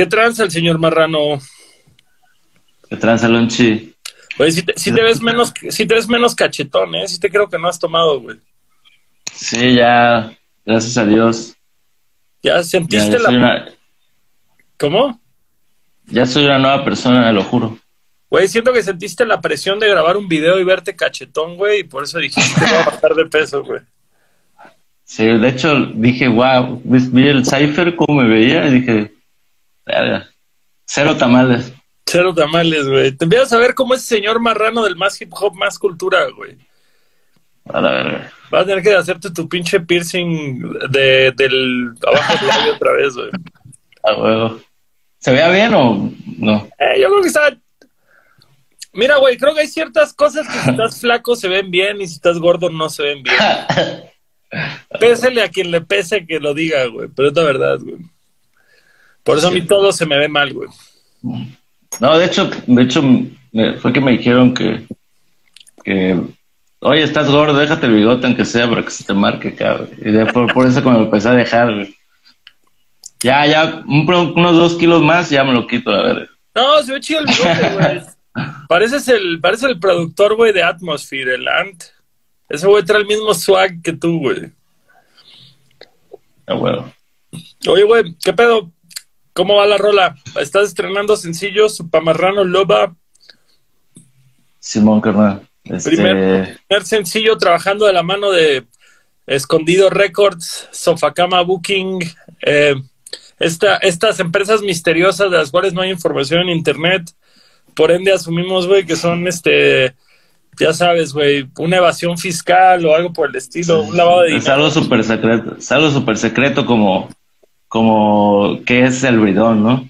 ¿Qué tranza el señor Marrano? ¿Qué tranza, Lonchi? Oye, si te, si te ves menos, si te ves menos cachetón, ¿eh? Si te creo que no has tomado, güey. Sí, ya, gracias a Dios. Ya sentiste ya la... una, ¿Cómo? ya soy una nueva persona, lo juro. Güey, siento que sentiste la presión de grabar un video y verte cachetón, güey, y por eso dijiste que voy a bajar de peso, güey. Sí, de hecho dije, wow, vi el cipher cómo me veía y dije, "Verga, cero tamales. Cero tamales, güey. Te empiezas a ver como ese señor marrano del más hip hop, más cultura, güey. A la verga. Vas a tener que hacerte tu pinche piercing de, del abajo del labio otra vez, güey. A huevo. ¿Se vea bien o no? Eh, yo creo que está. Mira, güey, creo que hay ciertas cosas que si estás flaco se ven bien y si estás gordo no se ven bien. Pésele a quien le pese que lo diga, güey. Pero es la verdad, güey. Por eso a mí todo se me ve mal, güey. No, de hecho, de hecho, fue que me dijeron que, que, oye, estás gordo, déjate el bigote aunque sea para que se te marque, cabrón. Y de- por, por eso como me empecé a dejar, güey. Ya, ya, un unos dos kilos más, ya me lo quito, a ver. No, se ve chido el bigote, güey. Pareces el, parece el productor, güey, de Atmosphere, el Ant. Ese güey trae el mismo swag que tú, güey. A huevo. Oye, güey, ¿qué pedo? ¿Cómo va la rola? ¿Estás estrenando sencillos? Pamarrano Loba, Simón, carnal. Este, Primer- primer sencillo trabajando de la mano de Escondido Records, Sofacama Booking, eh, esta, estas empresas misteriosas de las cuales no hay información en internet. Por ende, asumimos, güey, que son este, ya sabes, güey, una evasión fiscal o algo por el estilo, un lavado de es dinero. algo súper secreto, es algo súper secreto como, como, ¿qué es el bridón, no?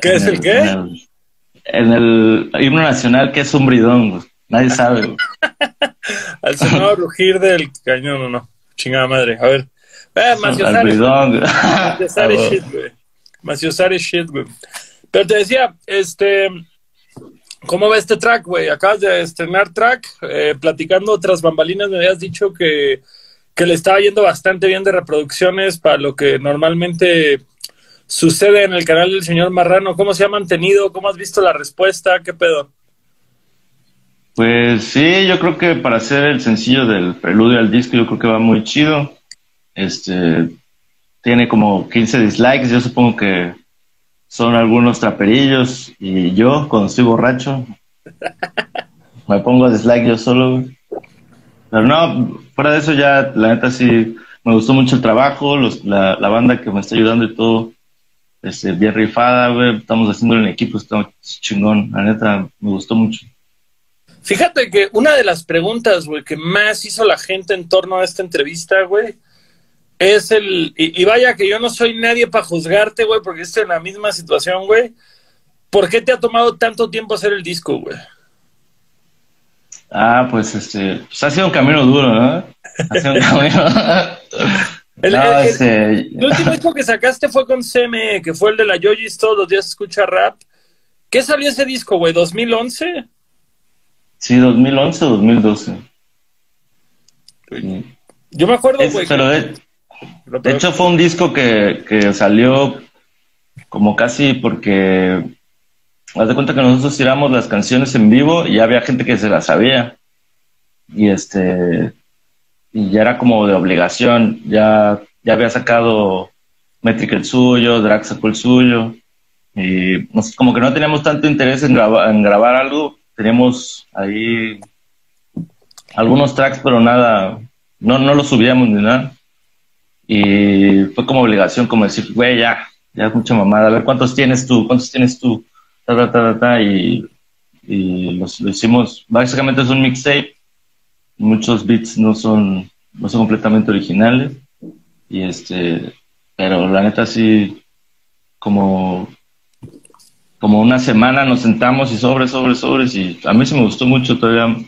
¿Qué es el qué? En el, en el himno nacional, ¿qué es un bridón? Nadie sabe. Al sonado rugir del cañón, no, no. Chingada madre. A ver. Eh, Al bridón. shit, güey. Maciosare shit, güey. Pero te decía, este. ¿Cómo va este track, güey? Acabas de estrenar track. eh, platicando otras bambalinas, me habías dicho que, que le estaba yendo bastante bien de reproducciones para lo que normalmente sucede en el canal del señor Marrano. ¿Cómo se ha mantenido? ¿Cómo has visto la respuesta? ¿Qué pedo? Pues sí, yo creo que para hacer el sencillo del preludio al disco, yo creo que va muy chido. Este tiene como 15 dislikes, yo supongo que son algunos traperillos y yo cuando estoy borracho me pongo a dislike yo solo. güey. Pero no, fuera de eso ya, la neta sí, me gustó mucho el trabajo, los, la, la banda que me está ayudando y todo, este, bien rifada, güey, estamos haciéndolo en equipo, está chingón, la neta me gustó mucho. Fíjate que una de las preguntas, güey, que más hizo la gente en torno a esta entrevista, güey, es el. Y, y vaya que yo no soy nadie para juzgarte, güey, porque estoy en la misma situación, güey. ¿Por qué te ha tomado tanto tiempo hacer el disco, güey? Ah, pues este, pues ha sido un camino duro, ¿no? Ha sido un camino. El, No, el- el- este, el último disco que sacaste fue con CME, que fue el de la Yoyis Todos los días escucha rap. ¿Qué salió ese disco, güey? ¿2011? sí, 2011 o 2012. Sí. Yo me acuerdo, güey. pero de, de hecho fue un disco que, que salió como casi porque haz de cuenta que nosotros tiramos las canciones en vivo y había gente que se las sabía. Y este y ya era como de obligación. Ya ya había sacado Metric el suyo Drax sacó el suyo. Y como que no teníamos tanto interés en, graba- en grabar algo. Teníamos ahí algunos tracks pero nada no no los subíamos ni nada. Y fue como obligación, como decir, güey, ya, ya mucha mamada, a ver cuántos tienes tú, cuántos tienes tú, ta, ta, ta, ta, y, y lo hicimos, básicamente es un mixtape, muchos beats no son, no son completamente originales, y este, pero la neta sí, como, como una semana nos sentamos y sobres, sobres, sobres, y a mí sí me gustó mucho, todavía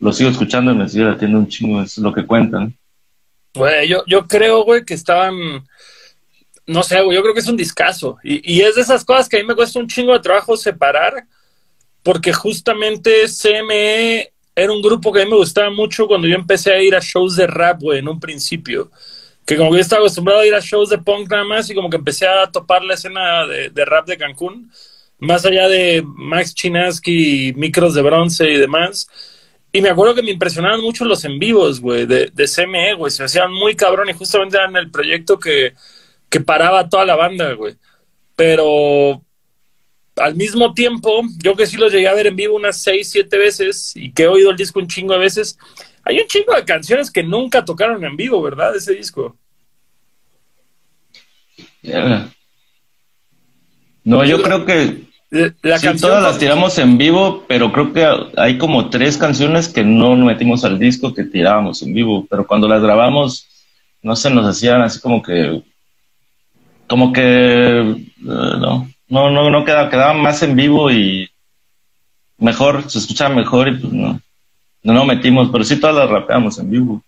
lo sigo escuchando y me sigue latiendo un chingo, es lo que cuentan. Güey, yo, yo creo, güey, que estaban. No sé, yo creo que es un discazo. Y, y es de esas cosas que a mí me cuesta un chingo de trabajo separar, porque justamente CME era un grupo que a mí me gustaba mucho cuando yo empecé a ir a shows de rap, güey, en un principio. que como que yo estaba acostumbrado a ir a shows de punk nada más y como que empecé a topar la escena de, de rap de Cancún, más allá de Max Chinaski, micros de bronce y demás. Y me acuerdo que me impresionaban mucho los en vivos, güey, de, de CME, güey. Se hacían muy cabrón y justamente eran el proyecto que, que paraba toda la banda, güey. Pero al mismo tiempo, yo que sí los llegué a ver en vivo unas seis, siete veces y que he oído el disco un chingo de veces, hay un chingo de canciones que nunca tocaron en vivo, ¿verdad? Ese disco. No, yo creo que la sí, todas las tiramos en vivo, pero creo que hay como tres canciones que no metimos al disco que tirábamos en vivo, pero cuando las grabamos, no se nos hacían así como que, como que, eh, no, no, no, no quedaba, quedaba más en vivo y mejor, se escuchaba mejor y pues no, no metimos, pero sí todas las rapeamos en vivo.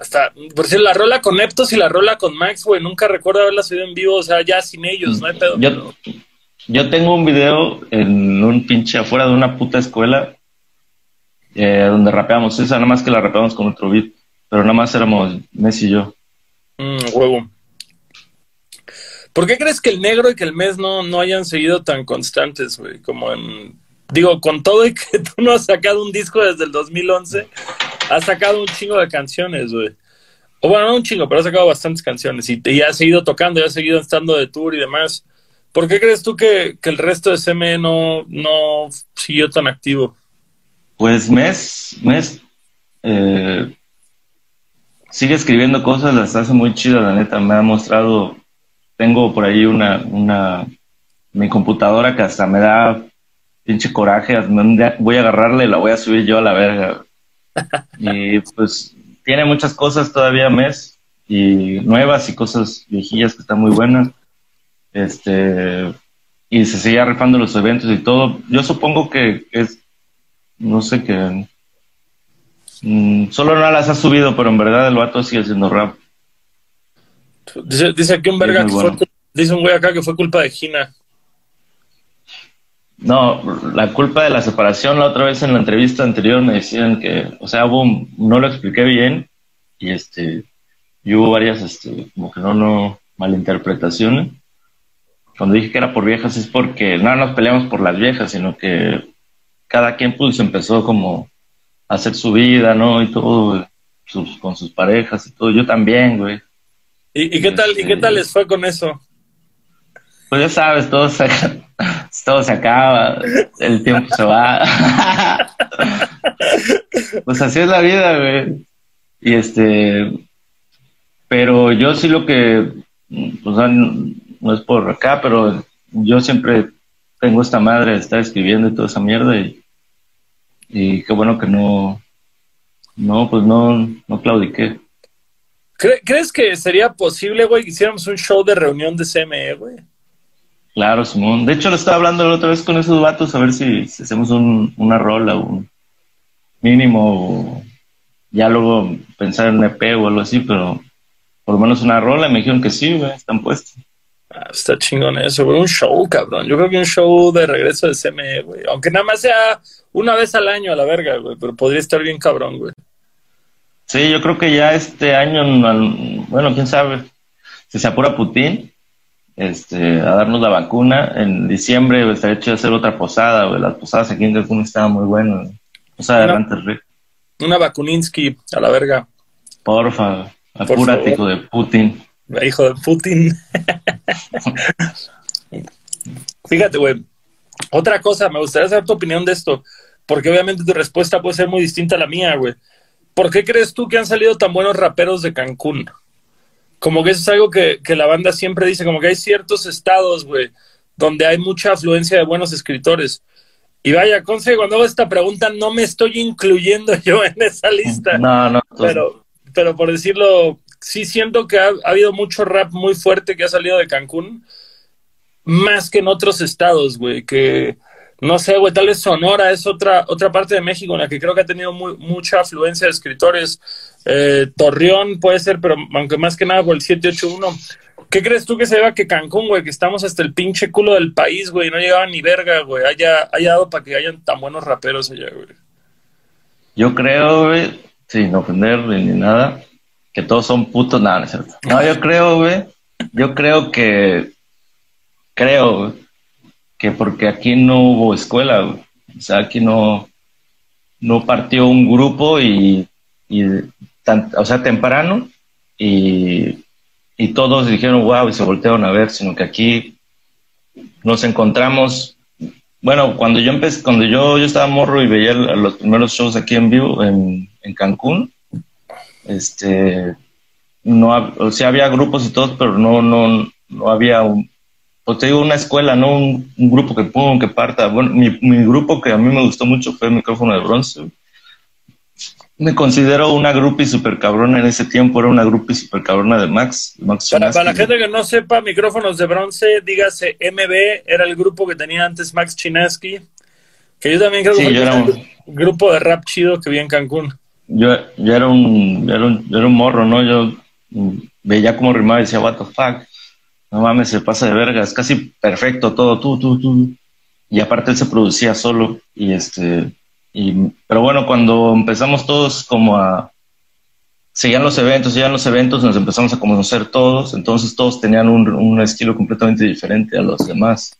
Hasta, por si la rola con Eptos y la rola con Max, güey, nunca recuerdo haberla subido en vivo, o sea, ya sin ellos, no hay pedo. Yo, yo tengo un video en un pinche afuera de una puta escuela eh, donde rapeamos esa, nada más que la rapeamos con otro beat, pero nada más éramos Messi y yo. Mm, huevo. ¿Por qué crees que el negro y que el mes no, no hayan seguido tan constantes, güey? Como en. Digo, con todo y que tú no has sacado un disco desde el 2011, has sacado un chingo de canciones, güey. O bueno, no un chingo, pero has sacado bastantes canciones y, y has seguido tocando, y has seguido estando de tour y demás. ¿Por qué crees tú que, el resto de CME no, no siguió tan activo? Pues Mes, Mes eh, sigue escribiendo cosas, las hace muy chidas, la neta. Me ha mostrado, tengo por ahí una, una, mi computadora que hasta me da pinche coraje. Voy a agarrarle y la voy a subir yo a la verga. y pues tiene muchas cosas todavía Mes, y nuevas y cosas viejillas que están muy buenas este, y se seguía rifando los eventos y todo. Yo supongo que es, no sé qué, mm, solo no las ha subido, pero en verdad el vato sigue haciendo rap. Dice, dice aquí un verga que fue, dice un güey acá que fue culpa de Gina. No, la culpa de la separación, la otra vez en la entrevista anterior me decían que, o sea, hubo, no lo expliqué bien y este, y hubo varias, este, como que no, no, malinterpretaciones cuando dije que era por viejas es porque no nos peleamos por las viejas, sino que cada quien pues empezó como a hacer su vida, ¿no? Y todo, con sus parejas y todo. Yo también, güey. ¿Y, qué tal, ¿Y qué tal les fue con eso? Pues ya sabes, todo se, todo se acaba, el tiempo se va. pues así es la vida, güey. Y este, pero yo sí lo que, pues, no es por acá, pero yo siempre tengo esta madre de estar escribiendo y toda esa mierda y, y qué bueno que no, no, pues no, no claudiqué. ¿Crees que sería posible, güey, que hiciéramos un show de reunión de CME, güey? Claro, Simón. De hecho, lo estaba hablando la otra vez con esos vatos a ver si, hacemos un, una rola, un mínimo, ya luego pensar en un EP o algo así, pero por lo menos una rola. Y me dijeron que sí, güey, están puestos. Ah, está chingón eso, güey. Un show, cabrón. Yo creo que un show de regreso de CME, güey. Aunque nada más sea una vez al año a la verga, güey. Pero podría estar bien cabrón, güey. Sí, yo creo que ya este año, bueno, quién sabe, si se apura Putin este, a darnos la vacuna. En diciembre estaría hecho hacer otra posada, güey. Las posadas aquí en Cancún estaban muy buenas. Posada de Ranter Una vacuninsky a la verga. Porfa, apúrate, hijo de Putin. Hijo de Putin. Fíjate, güey. Otra cosa, me gustaría saber tu opinión de esto, porque obviamente tu respuesta puede ser muy distinta a la mía, güey. ¿Por qué crees tú que han salido tan buenos raperos de Cancún? Como que eso es algo que, la banda siempre dice, como que hay ciertos estados, güey, donde hay mucha afluencia de buenos escritores. Y vaya, Conce, cuando hago esta pregunta no me estoy incluyendo yo en esa lista. No, no. Pero, pero por decirlo sí siento que ha, habido mucho rap muy fuerte que ha salido de Cancún, más que en otros estados, güey, que no sé, güey, tal vez Sonora es otra, otra parte de México en la que creo que ha tenido mucha afluencia de escritores. Eh, Torreón puede ser, pero aunque más que nada por el 781. ¿Qué crees tú que se deba que Cancún, güey, que estamos hasta el pinche culo del país, güey, no llegaba ni verga, güey, haya, haya dado para que hayan tan buenos raperos allá, güey? Yo creo, güey, sin ofender ni nada, que todos son putos, nada, no, es cierto. No, yo creo, güey, yo creo que, creo que porque aquí no hubo escuela, o sea, aquí no, no partió un grupo y, y o sea, temprano y, y todos dijeron wow y se voltearon a ver, sino que aquí nos encontramos. Bueno, cuando yo empecé, cuando yo, yo estaba morro y veía los primeros shows aquí en vivo en, en Cancún, este, no, o sea, había grupos y todo, pero no, no, no había un, pues te digo, una escuela, no un, grupo que pum, que parta. Bueno, mi, mi, grupo que a mí me gustó mucho fue el micrófono de bronce me considero una groupie super cabrona en ese tiempo, era una groupie super cabrona de Max. para, la gente que no sepa, Micrófonos de Bronce, dígase MB, era el grupo que tenía antes Max Chinaski, que yo también creo que fue era un grupo de rap chido que vi en Cancún. Yo, yo era, un, era, un, era un morro, ¿no? Yo veía como rimaba y decía, what the fuck, no mames, se pasa de verga, es casi perfecto todo, tú, tú, tú. Y aparte él se producía solo y este y, pero bueno, cuando empezamos todos como a... Seguían los eventos, seguían los eventos, nos empezamos a conocer todos, entonces todos tenían un, estilo completamente diferente a los demás.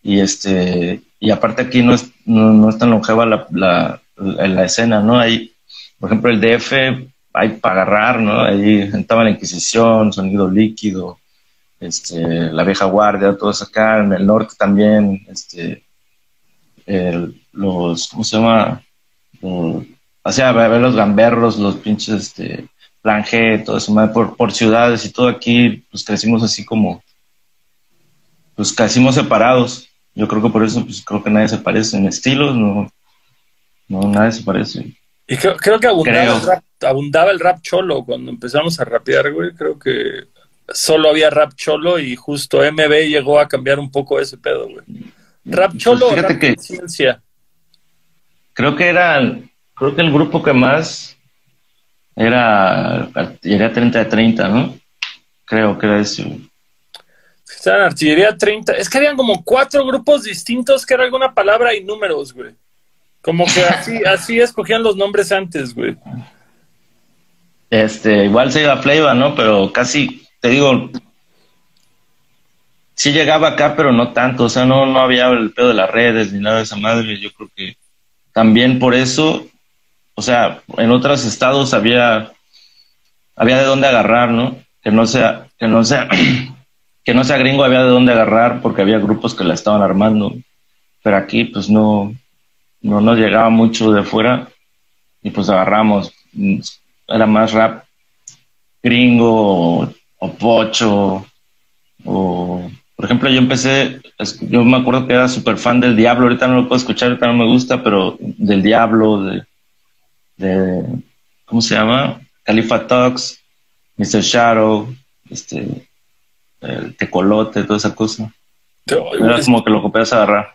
Y este y aparte aquí no es, no, no es tan longeva la, la, la, escena, ¿no? Hay, por ejemplo, el DF hay para agarrar, ¿no? Ahí estaba la Inquisición, Sonido Líquido, este, la Vieja Guardia, todos acá, en el norte también, este, el, los, ¿cómo se llama? o sea, ver los gamberros, los pinches, este, planje, todo eso, por, por ciudades y todo aquí, pues crecimos así como, pues crecimos separados. Yo creo que por eso, pues creo que nadie se parece en estilos, no, no, nadie se parece. Y creo, que abundaba el, rap, abundaba el, rap, cholo cuando empezamos a rapear, güey. Creo que solo había rap cholo y justo MB llegó a cambiar un poco ese pedo, güey. Rap pues cholo, rap que, ciencia creo que era, creo que el grupo que más era Artillería 30 de 30, ¿no? Creo que era eso. Era Artillería 30. Es que habían como cuatro grupos distintos que era alguna palabra y números, güey. Como que así, así escogían los nombres antes, güey. Este, igual se iba a Flavor, ¿no? Pero casi, te digo, sí llegaba acá, pero no tanto. O sea, no, no había el pedo de las redes ni nada de esa madre. Yo creo que también por eso, o sea, en otros estados había, había de dónde agarrar, ¿no? Que no sea, que no sea, que no sea gringo había de dónde agarrar porque había grupos que la estaban armando. Pero aquí, pues no, no nos llegaba mucho de fuera y pues agarramos. Era más rap gringo o pocho o por ejemplo, yo empecé, yo me acuerdo que era súper fan del Diablo, ahorita no lo puedo escuchar, ahorita no me gusta, pero del Diablo, de, de ¿cómo se llama? Califa Talks, Mr. Shadow, este, el Tecolote, toda esa cosa. era como que lo copias a agarrar.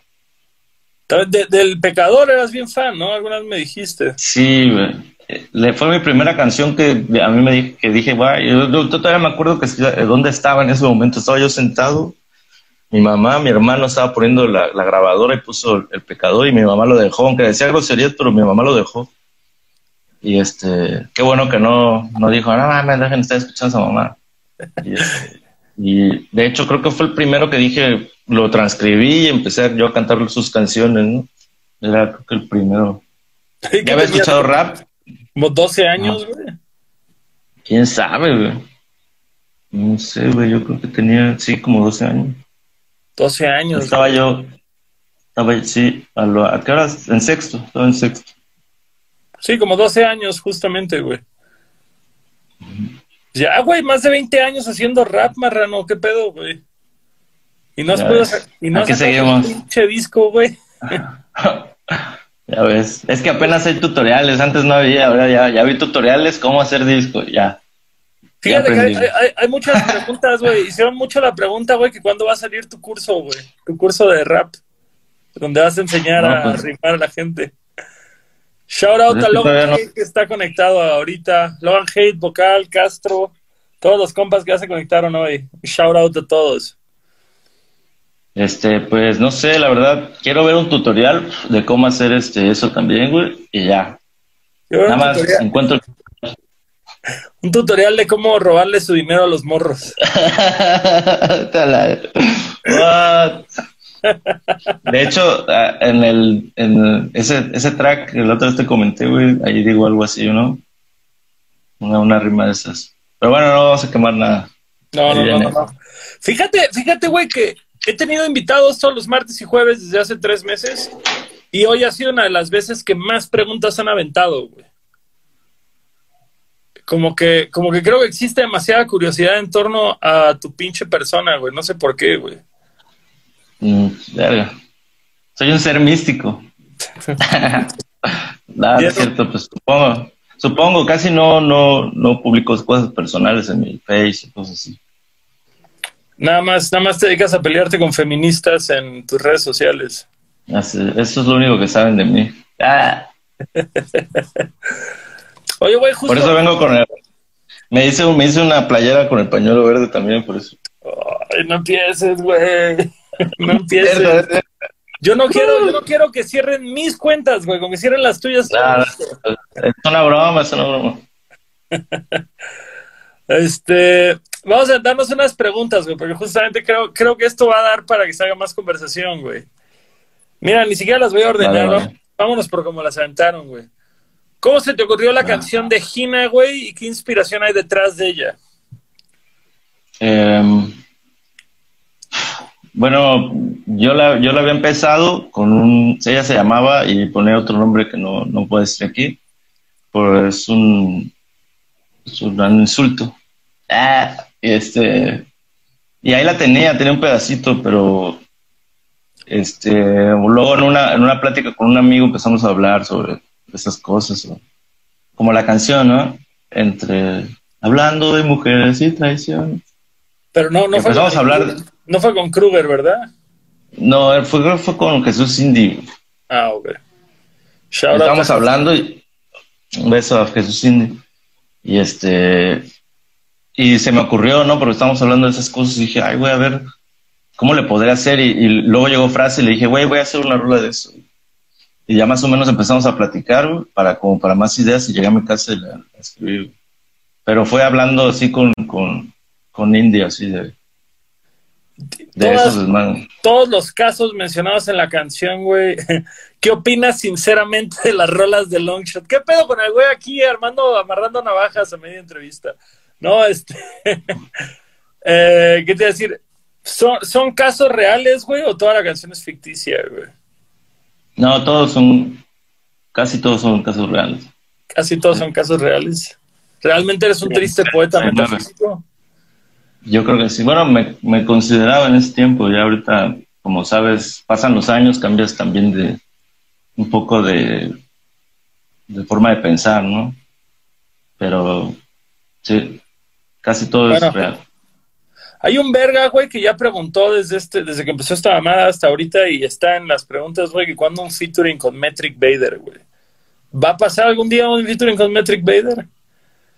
del pecador eras bien fan, ¿no? Algunas me dijiste. Sí, le fue mi primera canción que a mí me dije, que dije, guay, yo, yo, todavía me acuerdo que dónde estaba en ese momento, estaba yo sentado mi mamá, mi hermano estaba poniendo la, grabadora y puso el, pecador y mi mamá lo dejó, aunque decía groserías, pero mi mamá lo dejó. Y este, qué bueno que no, no dijo, no me dejen estar escuchando a esa mamá. Este, y, de hecho creo que fue el primero que dije, lo transcribí y empecé yo a cantar sus canciones, ¿no? Era creo que el primero. ¿Ya había escuchado rap? Como 12 años, güey. ¿Quién sabe, güey? No sé, güey, yo creo que tenía, sí, como 12 años. 12 años. Estaba yo, estaba, sí, a, lo, ¿a qué horas? En sexto, estaba en sexto. Sí, como 12 años, justamente, güey. Ya, güey, más de 20 años haciendo rap, marrano, ¿qué pedo, güey? Y no has podido y no has un pinche disco, güey. ya ves, es que apenas hay tutoriales, antes no había, ahora ya, ya vi tutoriales cómo hacer disco, ya. Fíjate que hay, muchas preguntas, güey. Hicieron mucho la pregunta, güey, que cuándo va a salir tu curso, güey. Tu curso de rap. Donde vas a enseñar a pues. rimar a la gente. Shout out pues a Logan Hate que está conectado ahorita. Logan Hate, Vocal, Castro. Todos los compas que ya se conectaron hoy. Shout out a todos. Este, pues no sé, la verdad, quiero ver un tutorial de cómo hacer este eso también, güey, y ya. Nada más encuentro Un tutorial de cómo robarle su dinero a los morros. de hecho, en el en ese, ese track, el otro te comenté, güey, ahí digo algo así, ¿no? Una, una rima de esas. Pero bueno, no vamos a quemar nada. No, no, no, no, Fíjate, fíjate, güey, que he tenido invitados todos los martes y jueves desde hace tres meses y hoy ha sido una de las veces que más preguntas han aventado, güey. Como que, como que creo que existe demasiada curiosidad en torno a tu pinche persona, güey. No sé por qué, güey. Mm, Soy un ser místico. Nada, es cierto, pues supongo. Supongo, casi no, no, no publico cosas personales en mi face y cosas así. Nada más, nada más te dedicas a pelearte con feministas en tus redes sociales. eso es lo único que saben de mí. Ah. Oye, güey, justo. Por eso vengo con el. Me hice, me hice una playera con el pañuelo verde también, por eso. Ay, no empieces, güey. No empieces. Yo no quiero, yo no quiero que cierren mis cuentas, güey, como que cierren las tuyas. es una broma, es una broma. este, Vamos a darnos unas preguntas, güey, porque justamente creo, creo que esto va a dar para que se haga más conversación, güey. Mira, ni siquiera las voy a ordenar, Vámonos por cómo las aventaron, güey. ¿Cómo se te ocurrió la ah. canción de Gina, güey? ¿Y qué inspiración hay detrás de ella? Em, bueno, yo la, yo la había empezado con un... Ella se llamaba y pone otro nombre que no, no puedo decir aquí. Pues un, es un insulto. Ah, este, y ahí la tenía, tenía un pedacito, pero este, luego en una, en una plática con un amigo empezamos a hablar sobre esas cosas, como la canción, ¿no? Entre hablando de mujeres y traición. Pero no, no fue con, a hablar. No fue con Kruger, ¿verdad? No, fue, fue con Jesús Indy. Ah, ok. Estábamos hablando y un beso a Jesús Indy. Y este, y se me ocurrió, ¿no? Porque estábamos hablando de esas cosas y dije, ay, voy a ver cómo le podré hacer. Y, luego llegó frase y le dije, güey, voy a hacer una rola de eso. Y ya más o menos empezamos a platicar para como para más ideas y llegué a mi casa y la, escribí. Pero fue hablando así con, con, con India, así de, de esos Todos los casos mencionados en la canción, güey. ¿Qué opinas sinceramente de las rolas de Longshot? ¿Qué pedo con el güey aquí armando, amarrando navajas a media entrevista? No, este. eh, ¿Qué te iba a decir? ¿Son, ¿Son casos reales, güey, o toda la canción es ficticia, güey? No, todos son. Casi todos son casos reales. Casi todos son casos reales. ¿Realmente eres un triste poeta metafísico? Yo creo que sí. Bueno, me, me consideraba en ese tiempo. Ya ahorita, como sabes, pasan los años, cambias también de un poco de, de forma de pensar, ¿no? Pero sí, Casi todo es real. Hay un verga, güey, que ya preguntó desde este, desde que empezó esta mamada hasta ahorita y está en las preguntas, güey, que cuando un featuring con Metric Vader, güey. ¿Va a pasar algún día un featuring con Metric Vader?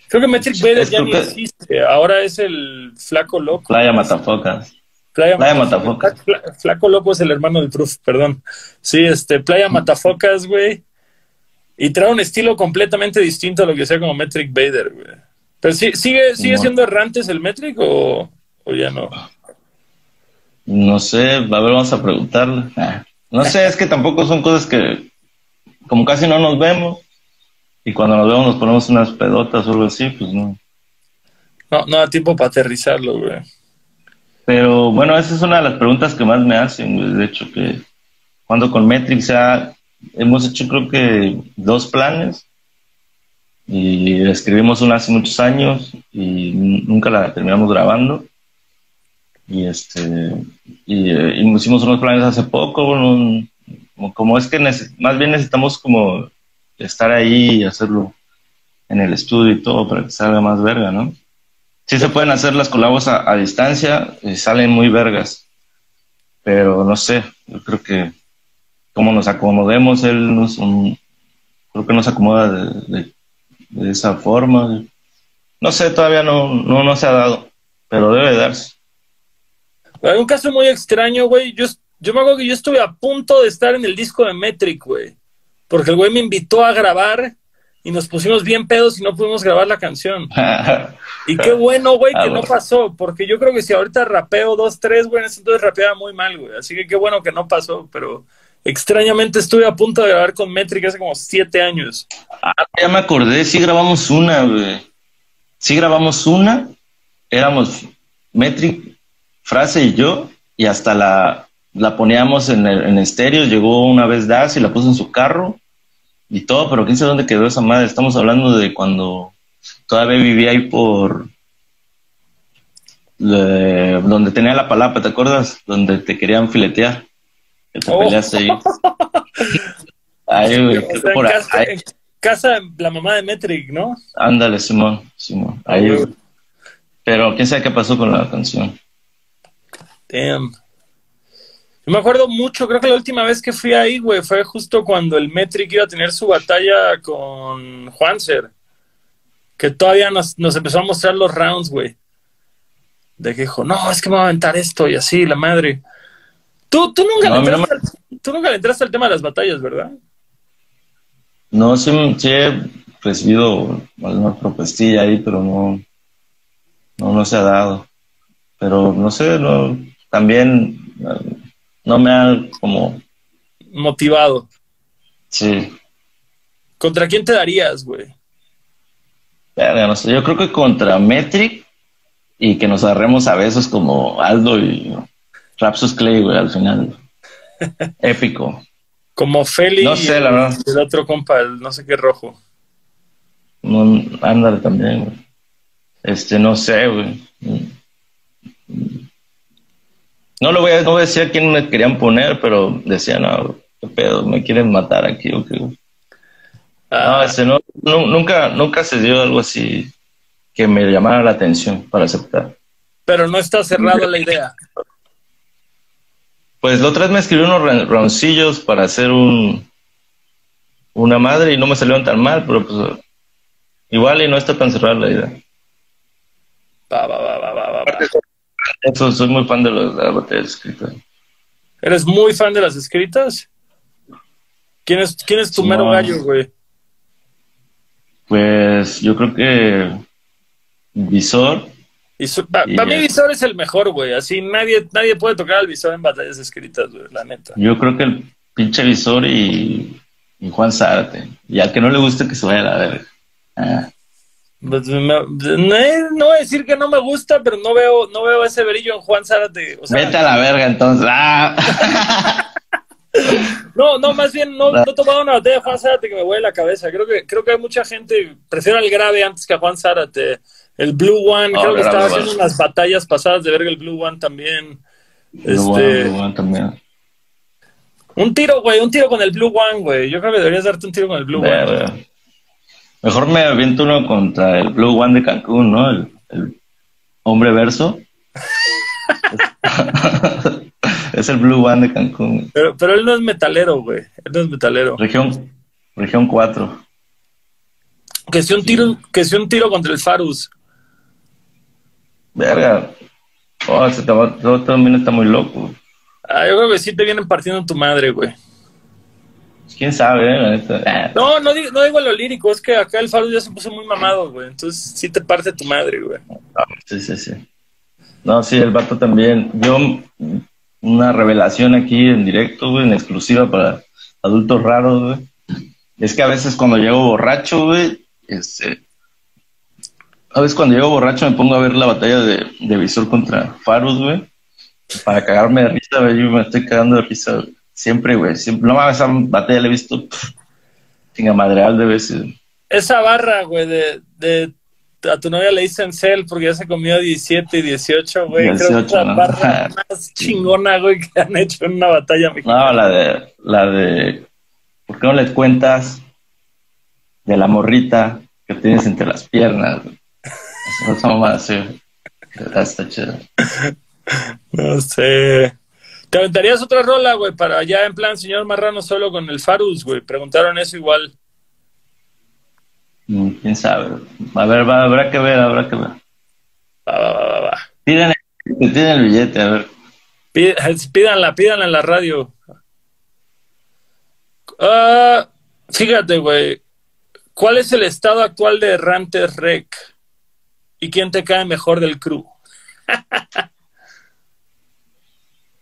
Creo que Metric Vader ya ni existe. Ahora es el Flaco Loco. Playa Matafocas. Playa, Matafocas. Flaco Loco es el hermano del Proof, perdón. Sí, este, Playa Matafocas, güey. Y trae un estilo completamente distinto a lo que sea como Metric Vader, güey. Pero sí, sigue, sigue siendo errantes el Metric o, ya no. No sé, a ver, vamos a preguntarle. Ah, no sé, es que tampoco son cosas que, como casi no nos vemos, y cuando nos vemos nos ponemos unas pedotas o algo así, pues no. No, no da tiempo para aterrizarlo, güey. Pero bueno, esa es una de las preguntas que más me hacen, güey. De hecho, que cuando con Metric ya hemos hecho creo que dos planes y escribimos una hace muchos años y nunca la terminamos grabando. Y este y, eh, hicimos unos planes hace poco, como, es que más bien necesitamos como estar ahí y hacerlo en el estudio y todo para que salga más verga, ¿no? Sí se pueden hacer las colabos a, distancia y salen muy vergas, pero no sé, yo creo que como nos acomodemos, él nos, creo que nos acomoda de esa forma. No sé, todavía no, no, no se ha dado, pero debe darse. Hay un caso muy extraño, güey. Yo, yo me acuerdo que yo estuve a punto de estar en el disco de Metric, güey. Porque el güey me invitó a grabar y nos pusimos bien pedos y no pudimos grabar la canción. y qué bueno, güey, que ah, no pasó, porque yo creo que si ahorita rapeo dos, tres, güey, entonces rapeaba muy mal, güey. Así que qué bueno que no pasó, pero extrañamente estuve a punto de grabar con Metric hace como siete años. Ah, ya me acordé, sí grabamos una. Sí grabamos una, éramos Metric, Frase y yo, y hasta la, la poníamos en, el, en estéreo, llegó una vez Das y la puso en su carro y todo, pero quién sabe dónde quedó esa madre. Estamos hablando de cuando todavía vivía ahí por donde tenía la palapa, ¿te acuerdas? Donde te querían filetear. Que te oh. ahí. ahí, güey. por casa, ahí. casa la mamá de Metric, ¿no? Ándale, Simón, Simón. Ahí, Pero quién sabe qué pasó con la canción. Damn me acuerdo mucho, creo que la última vez que fui ahí, güey, fue justo cuando el Metric iba a tener su batalla con Juanser. Que todavía nos, empezó a mostrar los rounds, güey. De que dijo, no, es que me va a aventar esto y así, la madre. Tú, tú, nunca, le entraste al, tú nunca le entraste al tema de las batallas, ¿verdad? No, sí, he recibido alguna propuestilla ahí, pero no, no, no se ha dado. Pero no sé, no, también no me ha como... Motivado. Sí. ¿Contra quién te darías, güey? no sé, yo creo que contra Metric y que nos agarremos a besos como Aldo y Rapsus Clay, güey, al final. Épico. Como Feli no sé, la verdad. el otro compa, el no sé qué rojo. No, ándale también, güey. Este, no sé, güey. No lo voy a, no voy a decir a quién me querían poner, pero decían, no, qué pedo, me quieren matar aquí o qué. No, ah. ese no, nunca, nunca se dio algo así que me llamara la atención para aceptar. Pero no está cerrada la idea. Pues la otra vez me escribió unos roncillos para hacer un una madre y no me salieron tan mal, pero pues igual y no está tan cerrada la idea. Va, va, va, va, va, va. Eso, soy muy fan de, las batallas escritas. ¿Eres muy fan de las escritas? ¿Quién es, quién es tu mero gallo, güey? Pues yo creo que Visor. Para mí Visor es el mejor, güey. Así nadie, nadie puede tocar al Visor en batallas escritas, güey, la neta. Yo creo que el pinche Visor y, Juan Zárate. Y al que no le guste que se vaya a la verga. Ah. Pues, no, voy a decir que no me gusta, pero no veo, no veo ese verillo en Juan Zárate. Vete a la verga entonces. Ah. no, no, más bien no, no he tomado una batalla de Juan Zárate que me huele la cabeza. Creo que, creo que hay mucha gente, prefiero al grave antes que a Juan Zárate. El Blue One, creo que estaba haciendo unas batallas pasadas de verga el Blue One también. este, One también. Un tiro, güey, un tiro con el Blue One, güey. Yo creo que deberías darte un tiro con el Blue One. Mejor me aviento uno contra el Blue One de Cancún, ¿no? El, hombre verso. es el Blue One de Cancún. Pero, pero él no es metalero, güey. Él no es metalero. Región, región 4. Que sea un tiro, que sea un tiro contra el Farus. Verga. Oh, ese también está muy loco. Ah, yo creo que sí te vienen partiendo tu madre, güey quién sabe, ¿eh? Ah. No, no digo, no digo lo lírico, es que acá el Faro ya se puso muy mamado, güey. Entonces sí te parte tu madre, güey. Ah, sí, sí, sí. No, sí, el vato también. Yo, una revelación aquí en directo, güey, en exclusiva para adultos raros, güey. Es que a veces cuando llego borracho, güey, este. A veces cuando llego borracho me pongo a ver la batalla de, de Visor contra Faros, güey. Para cagarme de risa, güey. Yo me estoy cagando de risa, güey. Siempre, güey. Siempre. No mames, esa batalla la he visto sin madreal de veces. Esa barra, güey, de, de a tu novia le dicen cel porque ya se comió 17 y 18, güey. Creo que es la barra más chingona, güey, que han hecho en una batalla mexicana. No, la de, la de, ¿por qué no le cuentas de la morrita que tienes entre las piernas? Esa mamá, sí. Está chido. No sé. ¿Te aventarías otra rola, güey, para allá en plan señor Marrano solo con el Farus, güey? Preguntaron eso igual. Mm, quién sabe. A ver, va, habrá que ver, habrá que ver. Va, va, va, va. Pídanle, el billete, a ver. Pídanla, pídanla en la radio. Ah, fíjate, güey. ¿Cuál es el estado actual de Errantes Rec? ¿Y quién te cae mejor del crew?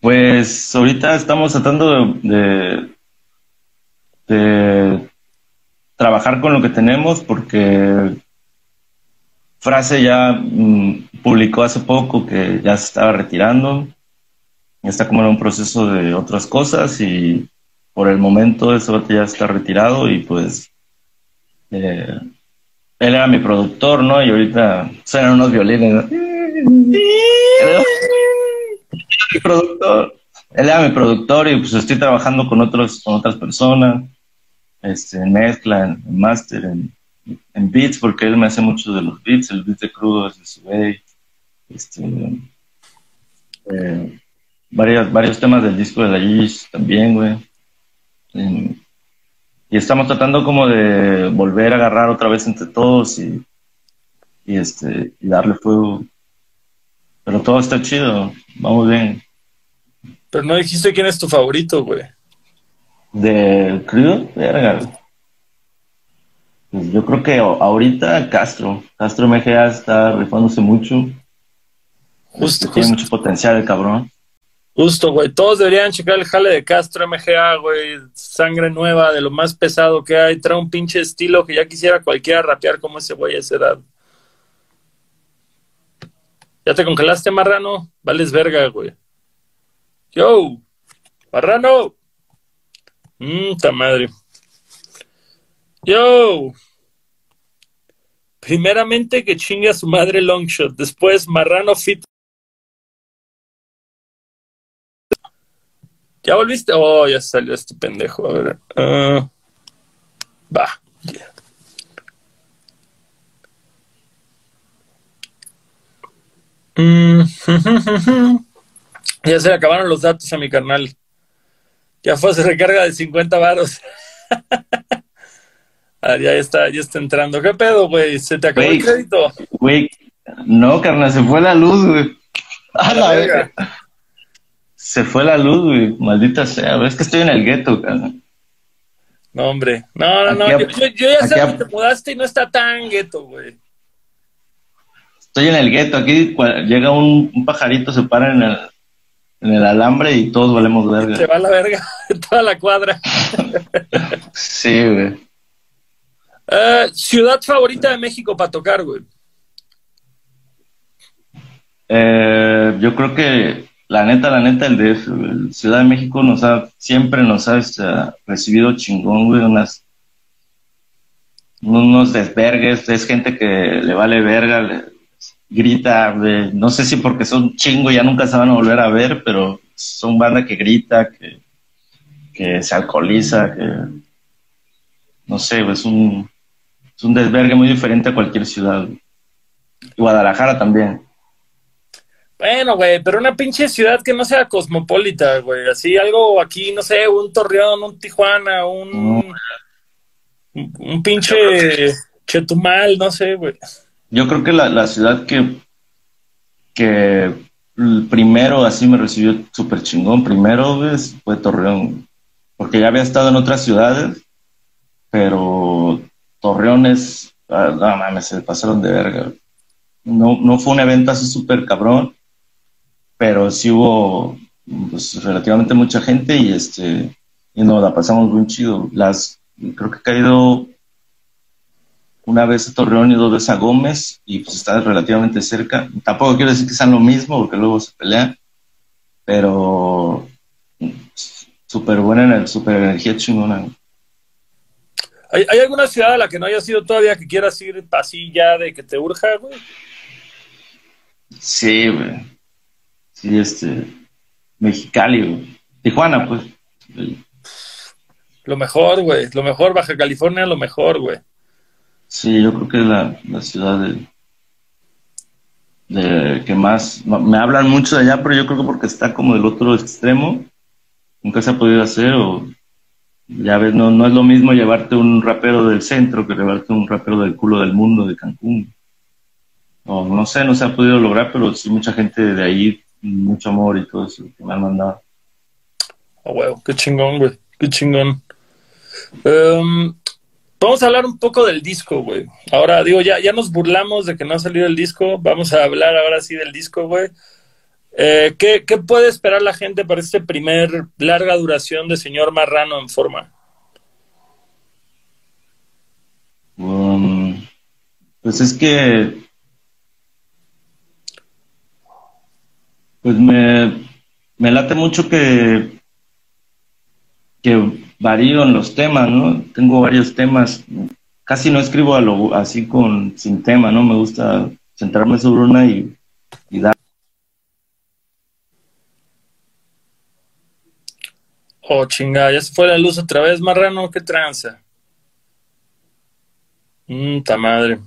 pues ahorita estamos tratando de, trabajar con lo que tenemos porque Frase ya mm, publicó hace poco que ya se estaba retirando. Está como en un proceso de otras cosas y por el momento eso ya está retirado y pues eh, él era mi productor, ¿no? Y ahorita suenan unos violines. mi productor. Él era mi productor y pues estoy trabajando con otros, con otras personas, este, en mezcla, en, máster, en, en, beats, porque él me hace muchos de los beats, el beat de crudo es de este, eh, varios, varios temas del disco de la Yish también, güey. Y estamos tratando como de volver a agarrar otra vez entre todos y, y este y darle fuego. Pero todo está chido, vamos bien. Pero no dijiste quién es tu favorito, güey. ¿De crudo? Verga. Pues yo creo que ahorita Castro. Castro MGA está rifándose mucho. Justo, Tiene mucho potencial el cabrón. Justo, güey. Todos deberían checar el jale de Castro MGA, güey. Sangre nueva, de lo más pesado que hay. Trae un pinche estilo que ya quisiera cualquiera rapear como ese güey a esa edad. ¿Ya te congelaste, marrano? Vales verga, güey. Yo, marrano. Mmm, ta madre. Yo. Primeramente que chingue a su madre Longshot. Después Marrano Fit ¿Ya volviste? Oh, ya salió este pendejo. A ver. Uh, va. Mm, ya se le acabaron los datos a mi carnal. Ya fue, se recarga de 50 varos. ah, ya está, ya está entrando. ¿Qué pedo, güey? ¿Se te acabó el crédito? Güey, no, carnal, se fue la luz, güey. A la verga. Se fue la luz, güey. Maldita sea. Es que estoy en el gueto, cara. No, hombre. No, no, no. Yo, ya sé que te mudaste y no está tan gueto, güey. Estoy en el gueto. Aquí llega un, pajarito, se para en el, en el alambre y todos valemos verga. Se va la verga. Toda la cuadra. sí, güey. Eh, ciudad favorita de México para tocar, güey. Eh, yo creo que la neta, la neta, el de Ciudad de México nos ha, siempre nos ha este, recibido chingón, güey, unas, unos desvergues, es gente que le vale verga, le, grita, no sé si porque son chingo ya nunca se van a volver a ver, pero son banda que grita, que, que se alcoholiza, que no sé, es un, es un desvergue muy diferente a cualquier ciudad. Guadalajara también. Bueno, güey, pero una pinche ciudad que no sea cosmopolita, güey. Así algo aquí, no sé, un Torreón, un Tijuana, un. Un pinche Chetumal, no sé, güey. Yo creo que la, ciudad que. que primero así me recibió súper chingón, primero, fue Torreón. Porque ya había estado en otras ciudades, pero Torreón es. Ah, no mames, se pasaron de verga. No, no fue un evento así súper cabrón pero sí hubo pues, relativamente mucha gente y este y nos la pasamos muy chido. Las creo que he caído una vez a Torreón y dos veces a Gómez y pues está relativamente cerca. Tampoco quiero decir que sean lo mismo porque luego se pelean, pero súper buena, súper energía chingona. ¿Hay, ¿Hay, alguna ciudad a la que no hayas ido todavía que quieras ir así ya de que te urja, güey? Sí, güey. Sí, este, Mexicali, Tijuana, pues. Lo mejor, güey, lo mejor, Baja California, lo mejor, güey. Sí, yo creo que es la, ciudad de, de, que más, me hablan mucho de allá, pero yo creo que porque está como del otro extremo, nunca se ha podido hacer o ya ves, no, no es lo mismo llevarte un rapero del centro que llevarte un rapero del culo del mundo de Cancún. O no sé, no se ha podido lograr, pero sí mucha gente de ahí mucho amor y todo eso que me han mandado. Oh, qué chingón, güey, qué chingón. Em, Vamos a hablar un poco del disco, güey. Ahora, digo, ya, ya nos burlamos de que no ha salido el disco. Vamos a hablar ahora sí del disco, güey. Eh, ¿qué, ¿Qué puede esperar la gente para este primer larga duración de Señor Marrano en forma? Um, pues es que. Pues me, me late mucho que. que varío en los temas, ¿no? Tengo varios temas. Casi no escribo a lo, así con sin tema, ¿no? Me gusta centrarme sobre una y, dar. Oh, chingada, ya se fue la luz otra vez, marrano, qué tranza. Mmm, madre.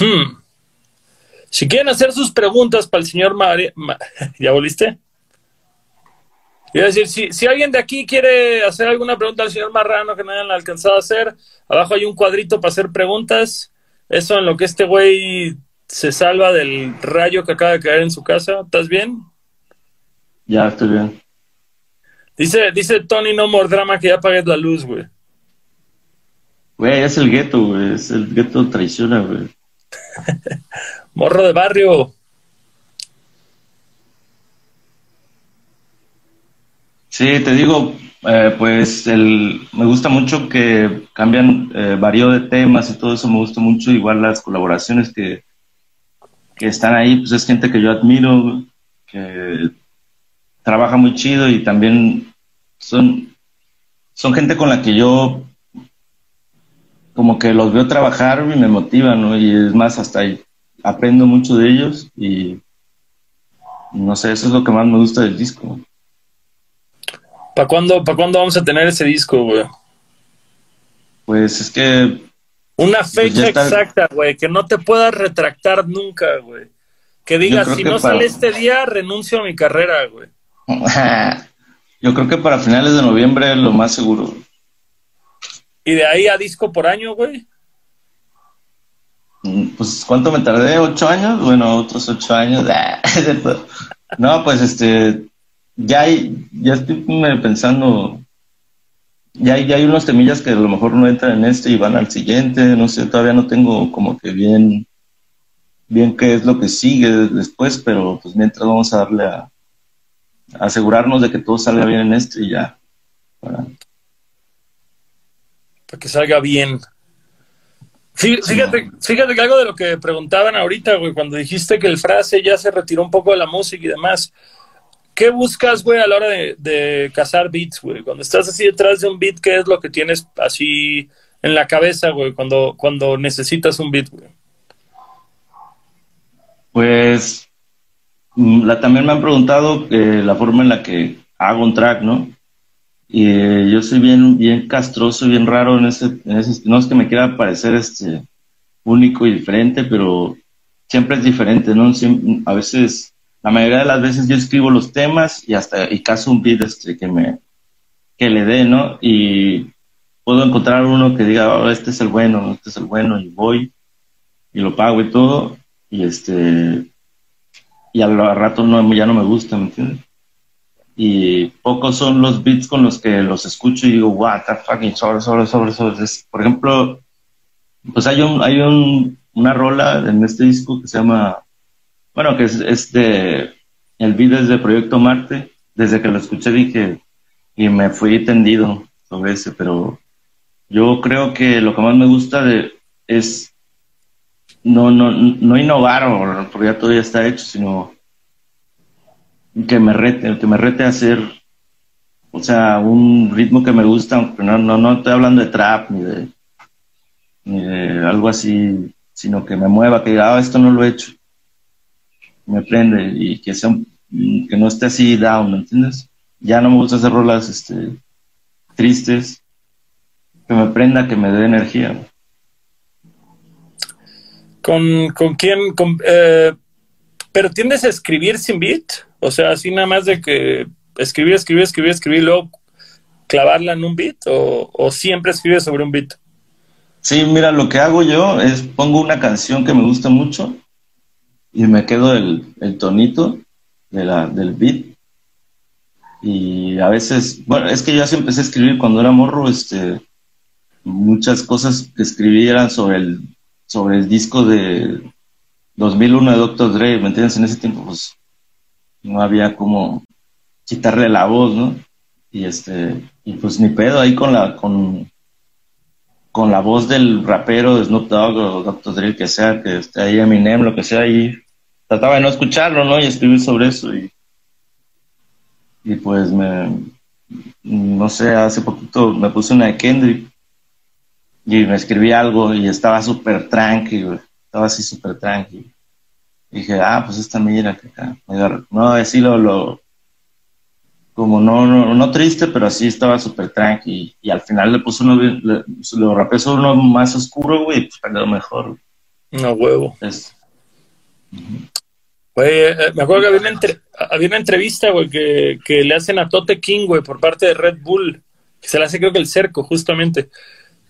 Hmm. Si quieren hacer sus preguntas para el señor María... ¿Ya volviste? A decir, si, si alguien de aquí quiere hacer alguna pregunta al señor Marrano que no hayan alcanzado a hacer, abajo hay un cuadrito para hacer preguntas. Eso en lo que este güey se salva del rayo que acaba de caer en su casa. ¿Estás bien? Ya, estoy bien. Dice, dice Tony No More Drama que ya apagues la luz, güey. Güey, es el gueto, güey. Es el gueto traiciona, güey. Morro de barrio. Sí, te digo, eh, pues el, me gusta mucho que cambian, eh, varío de temas y todo eso me gusta mucho. Igual las colaboraciones que, que están ahí, pues es gente que yo admiro, que trabaja muy chido y también son, son gente con la que yo como que los veo trabajar y me motivan, ¿no? Y es más, hasta ahí aprendo mucho de ellos y no sé, eso es lo que más me gusta del disco. ¿Para cuándo, ¿Para cuándo vamos a tener ese disco, güey? Pues es que... Una pues fecha exacta, güey, que no te puedas retractar nunca, güey. Que digas, si no sale este día, renuncio a mi carrera, güey. Yo creo que para finales de noviembre es lo más seguro. ¿Y de ahí a disco por año, güey? Mm, pues, ¿cuánto me tardé? ¿Ocho años? Bueno, otros ocho años. no, pues, este, ya, hay, ya estoy pensando, ya hay, ya hay unos temillas que a lo mejor no entran en este y van al siguiente, no sé, todavía no tengo como que bien, bien qué es lo que sigue después, pero pues mientras vamos a darle a, asegurarnos de que todo salga bien en este y ya. Para, para que salga bien. Fíjate, fíjate que algo de lo que preguntaban ahorita, güey, cuando dijiste que el frase ya se retiró un poco de la música y demás, ¿qué buscas, güey, a la hora de, cazar beats, güey? Cuando estás así detrás de un beat, ¿qué es lo que tienes así en la cabeza, güey, cuando, cuando necesitas un beat, güey? Pues mm, la, también me han preguntado eh, la forma en la que hago un track, ¿no? Y eh, yo soy bien, bien castroso, bien raro en ese, en ese, no es que me quiera parecer este único y diferente, pero siempre es diferente, ¿no? a veces la mayoría de las veces yo escribo los temas y hasta y caso un beat este, que me que le dé, ¿no? Y puedo encontrar uno que diga, oh, este es el bueno, este es el bueno, y voy y lo pago y todo, y este y al, rato no, ya no me gusta, ¿me entiendes? Y pocos son los beats con los que los escucho y digo, what the fucking sobre, sobre, sobre, sobre. por ejemplo, pues hay un, hay un, una rola en este disco que se llama bueno, que es, este, el video es de Proyecto Marte. Desde que lo escuché dije, y me fui tendido sobre ese, pero yo creo que lo que más me gusta de, es no, no, no innovar, porque ya todo ya está hecho, sino que me rete, que me rete a hacer, o sea, un ritmo que me gusta, aunque no, no, no estoy hablando de trap ni de, ni de algo así, sino que me mueva, que diga, ah, esto no lo he hecho me prende y que sea que no esté así down, ¿me entiendes? Ya no me gusta hacer rolas este, tristes, que me prenda, que me dé energía. ¿Con, con quién? Con, eh, ¿Pero tiendes a escribir sin beat? O sea, así nada más de que escribir, escribir, escribir, escribir, luego clavarla en un beat o, siempre escribes sobre un beat? Sí, mira, lo que hago yo es pongo una canción que me gusta mucho y me quedo el, el tonito de la, del beat Y a veces, bueno, es que yo así empecé a escribir cuando era morro, este, muchas cosas que escribí eran sobre el, sobre el disco de 2001 de Dr. Dre, ¿me entiendes? En ese tiempo, pues, no había como quitarle la voz, ¿no? Y este, y pues ni pedo ahí con la, con, con la voz del rapero de Snoop Dogg o Dr. Dre, que sea, que esté ahí Eminem, lo que sea, y trataba de no escucharlo, ¿no? Y escribir sobre eso. Y, y pues me, no sé, hace poquito me puse una de Kendrick y me escribí algo y estaba súper tranquilo, estaba así súper tranquilo. Y dije, ah, pues esta mira que acá. No, así lo, lo, como no, no, no triste, pero así estaba súper tranqui. Y, al final le puse uno, le, lo rapé sobre uno más oscuro, güey, pues perdió mejor. No huevo. Güey, eh, eh, me acuerdo que había una, había una entrevista, güey, que, que, le hacen a Tote King, güey, por parte de Red Bull. Que se le hace creo que el cerco, justamente.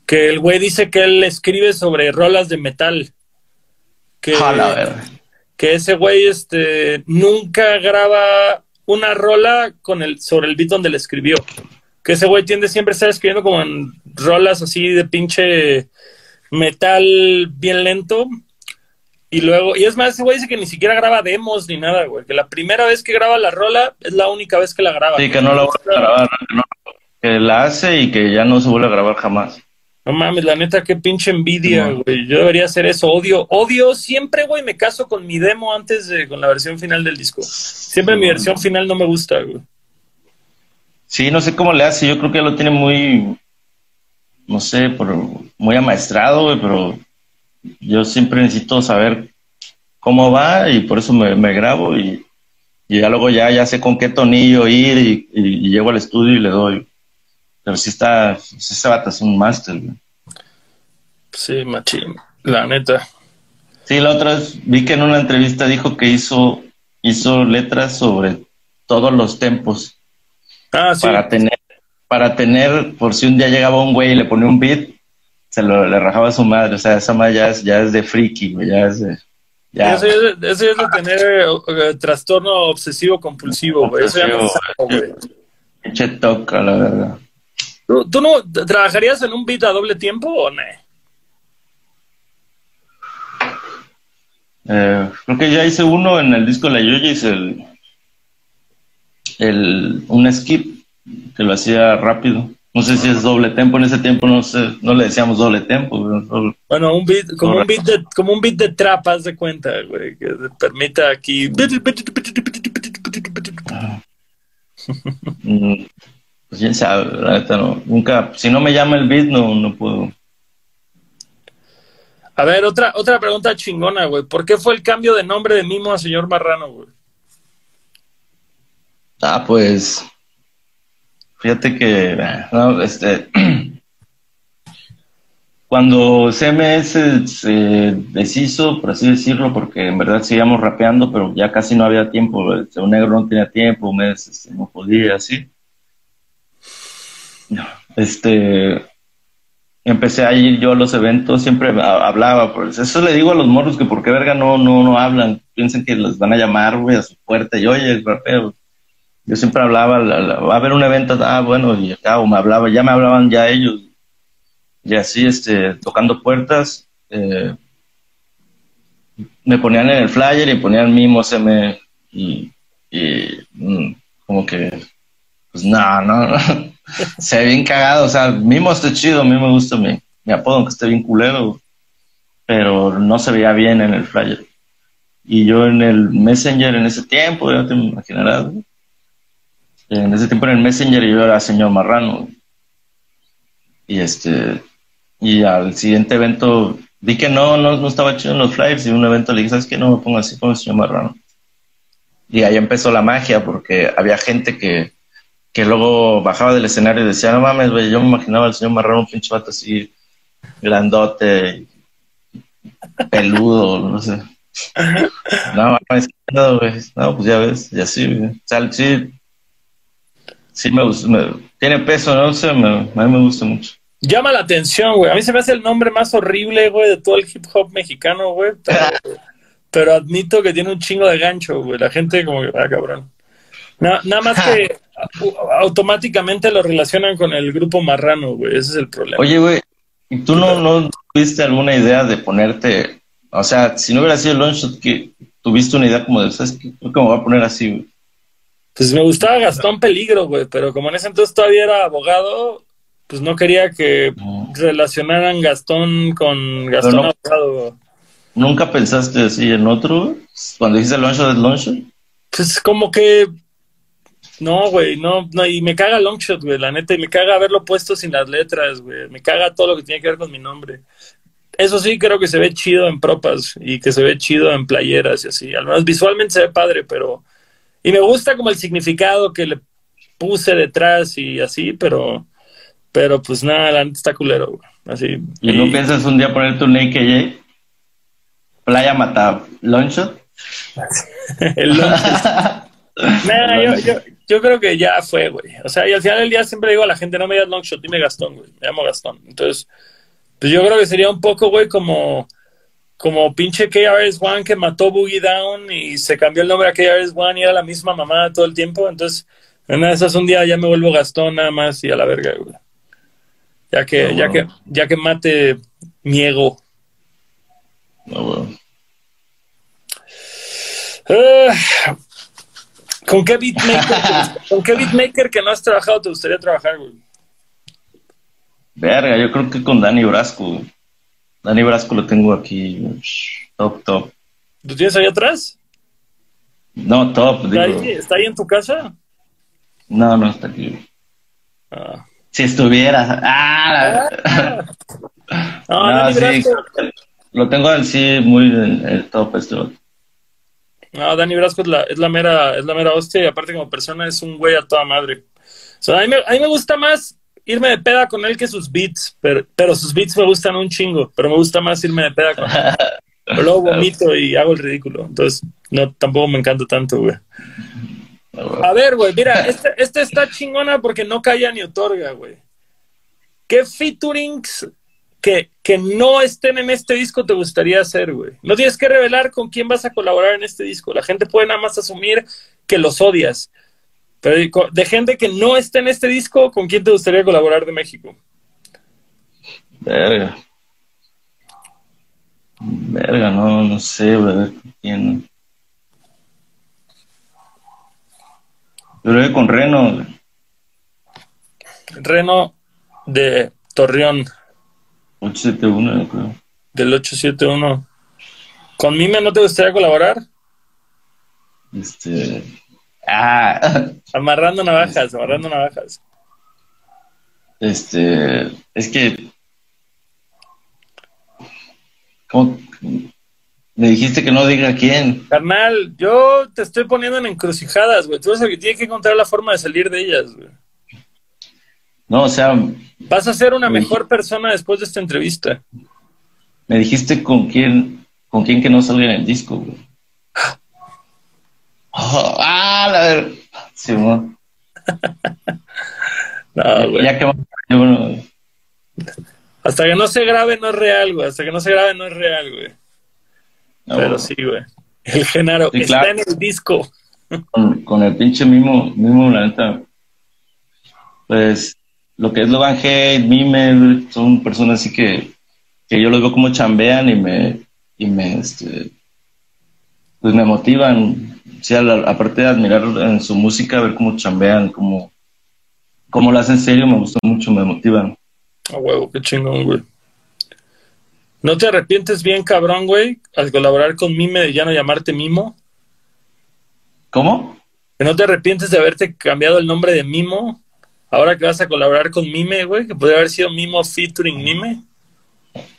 Que el güey dice que él escribe sobre rolas de metal. Que, que ese güey este, nunca graba una rola con el, sobre el beat donde le escribió. Que ese güey tiende siempre a estar escribiendo como en rolas así de pinche metal bien lento. Y luego, y es más, ese güey dice que ni siquiera graba demos ni nada, güey. Que la primera vez que graba la rola es la única vez que la graba. Sí, que no la vuelve a grabar, que la hace y que ya no se vuelve a grabar jamás. No mames, la neta, qué pinche envidia, güey. Yo debería hacer eso. Odio, odio siempre, güey, me caso con mi demo antes de con la versión final del disco. Siempre mi versión final no me gusta, güey. Sí, no sé cómo le hace. Yo creo que lo tiene muy, no sé, por, muy amaestrado, güey, pero yo siempre necesito saber cómo va y por eso me, grabo y, ya luego ya, ya sé con qué tonillo ir y, y llego al estudio y le doy. Pero sí está, ese vato es un máster, Sí, machín, la neta. Sí, la otra vez vi que en una entrevista dijo que hizo, hizo letras sobre todos los tempos. Ah, sí. Para tener, para tener, por si un día llegaba un güey y le ponía un beat, se lo le rajaba a su madre. O sea, esa madre ya es, ya es de friki, ya es de. Ya. Eso, es, eso es de tener eh, trastorno obsesivo compulsivo, güey. Eso ya no güey. toca, la verdad. ¿Tú, no trabajarías en un beat a doble tiempo o no? Eh, creo que ya hice uno en el disco de la Yoya, hice el, el, un skip que lo hacía rápido. No sé si es doble tempo, en ese tiempo no sé, no le decíamos doble tempo. Bueno, un beat, como un beat de, como un beat de trap, haz de cuenta, güey, que permita aquí. Pues quién sabe, la neta no. Nunca, si no me llama el beat, no, no puedo. A ver, otra, otra pregunta chingona, güey. ¿Por qué fue el cambio de nombre de Mimo a señor Marrano, güey? Ah, pues. Fíjate que. No, este. cuando CMS se deshizo, por así decirlo, porque en verdad seguíamos rapeando, pero ya casi no había tiempo. Un negro no tenía tiempo, un mes este, no podía, así este, empecé a ir yo a los eventos, siempre hablaba, pues eso le digo a los morros que por qué verga no, no, no hablan, piensen que los van a llamar, a su puerta, y oye, rapeo. Yo siempre hablaba, va a haber un evento, ah, bueno, y acá, o me hablaba, ya me hablaban ya ellos, y así, este, tocando puertas, eh, me ponían en el flyer y ponían mimo, se me, y, mm, como que, pues no, no, se ve bien cagado, o sea, mismo está chido, mí me gusta mi, mi apodo, aunque esté bien culero, pero no se veía bien en el flyer. Y yo en el Messenger en ese tiempo, ya te imaginarás, en ese tiempo en el Messenger yo era señor Marrano. Y este, y al siguiente evento vi que no, no, no estaba chido en los flyers y un evento le dije, ¿sabes qué? No me pongo así como el señor Marrano. Y ahí empezó la magia porque había gente que, que luego bajaba del escenario y decía, no mames, güey, yo me imaginaba al señor Marrón un pinche vato así, grandote, peludo, no sé. No, mames, güey. No, pues ya ves, y así, güey. O sea, sí, sí me gusta, tiene peso, no sé, me, a mí me gusta mucho. Llama la atención, güey. A mí se me hace el nombre más horrible, güey, de todo el hip hop mexicano, güey. Pero, pero admito que tiene un chingo de gancho, güey. La gente como que, ah, cabrón. nada más que automáticamente lo relacionan con el grupo marrano, güey. Ese es el problema. Oye, güey, ¿y tú no, no tuviste alguna idea de ponerte, o sea, si no hubiera sido el Longshot, que tuviste una idea como de, ¿sabes qué? Creo que me voy a poner así, güey. Pues me gustaba Gastón Peligro, güey, pero como en ese entonces todavía era abogado, pues no quería que relacionaran Gastón con Gastón abogado. ¿Nunca pensaste así en otro? Cuando dijiste Longshot es Longshot. Pues como que no, güey, no, no, y me caga Longshot, güey, la neta, y me caga haberlo puesto sin las letras, güey, me caga todo lo que tiene que ver con mi nombre. Eso sí, creo que se ve chido en propas y que se ve chido en playeras y así, al menos visualmente se ve padre, pero... Y me gusta como el significado que le puse detrás y así, pero... Pero pues nada, la neta está culero, güey, así. ¿Y, no piensas un día ponerte un AKJ? Playa Mata, Longshot. el Longshot. yo, yo, yo, creo que ya fue, güey. O sea, y al final del día siempre digo a la gente, no me digas Longshot, dime Gastón, güey. Me llamo Gastón. Entonces, pues yo creo que sería un poco, güey, como, como pinche KRS-One que mató Boogie Down y se cambió el nombre a KRS-One y era la misma mamá todo el tiempo. Entonces, en una de esas un día ya me vuelvo Gastón nada más y a la verga, güey. Ya que, ya que, ya que mate mi ego. No, ¿Con qué beatmaker, ¿Con qué beatmaker que no has trabajado te gustaría trabajar, güey? Verga, yo creo que con Dani Brasco. Dani Brasco lo tengo aquí. Top, top. ¿Tú tienes ahí atrás? No, top. ¿Está, ahí, ¿Está ahí en tu casa? No, no está aquí. Ah. Si estuviera. ¡Ah! No, Dani Brasco. Lo tengo así muy en el top este no, Dani Brasco es la, es la mera, es la mera hostia y aparte como persona es un güey a toda madre. O sea, a mí, me, a mí me gusta más irme de peda con él que sus beats, pero, pero sus beats me gustan un chingo, pero me gusta más irme de peda con él. Pero luego vomito y hago el ridículo. Entonces, no, tampoco me encanta tanto, güey. A ver, güey, mira, este, este está chingona porque no calla ni otorga, güey. ¿Qué featurings que, que no estén en este disco te gustaría hacer, güey? No tienes que revelar con quién vas a colaborar en este disco. La gente puede nada más asumir que los odias. Pero de gente que no esté en este disco, ¿con quién te gustaría colaborar de México? Verga. Verga, no, no sé, güey. ¿Quién? Yo creo que con Reno. Reno de Torreón. 871, creo. Del 871. ¿Con Mime no te gustaría colaborar? Este. Ah. Amarrando navajas, amarrando navajas. Este. Es que. ¿Cómo? Me dijiste que no diga quién. Carnal, yo te estoy poniendo en encrucijadas, güey. Tú eres el que tiene que encontrar la forma de salir de ellas, güey. No, o sea. Vas a ser una mejor persona después de esta entrevista. Me dijiste con quién, con quién que no salga en el disco, güey. Oh, ah, la ver. Sí, no, güey. Ya que bueno. Hasta que no se grabe no es real, güey. Hasta que no se grabe no es real, güey. Pero sí, güey. El Genaro está en el disco. Con, con, el pinche mismo, mismo, la neta. Pues lo que es Logan Hate, Mime, son personas así que, que yo los veo como chambean y me, y me, este, pues me motivan. O aparte de admirar en su música, ver cómo chambean, cómo, cómo lo hacen serio, me gusta mucho, me motivan. A huevo, qué chingón, güey. ¿No te arrepientes bien, cabrón, güey, al colaborar con Mime de ya no llamarte Mimo? ¿Cómo? ¿Que no te arrepientes de haberte cambiado el nombre de Mimo ahora que vas a colaborar con Mime, güey, que podría haber sido Mimo featuring Mime.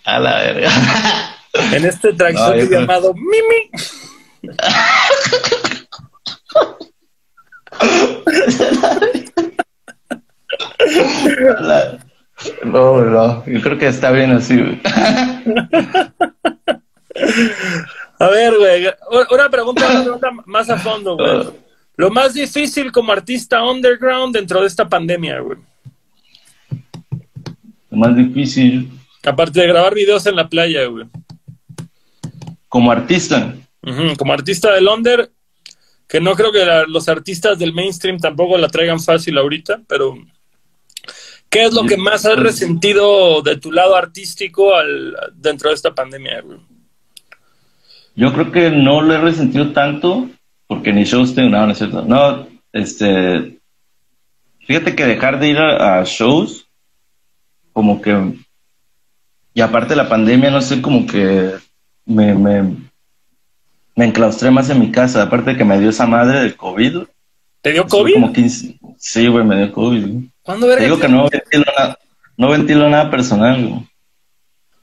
A la verga. En este track llamado Mimi. No, no, yo creo que está bien así, güey. A ver, güey, una pregunta, una pregunta más a fondo, güey. Lo más difícil como artista underground dentro de esta pandemia, güey. Lo más difícil. Aparte de grabar videos en la playa, güey. Como artista. Como artista de Londres, que no creo que los artistas del mainstream tampoco la traigan fácil ahorita, pero ¿qué es lo que más has resentido de tu lado artístico al, dentro de esta pandemia? Güey? Yo creo que no lo he resentido tanto, porque ni shows tengo, no, no es cierto. No, este, fíjate que dejar de ir a, shows, como que, y aparte de la pandemia, no sé, como que me, me, me enclaustré más en mi casa, aparte de que me dio esa madre del COVID. ¿Te dio COVID? Como 15, sí, güey, me dio COVID. ¿Cuándo Te digo que no ventilo, nada, no ventilo nada personal, güey.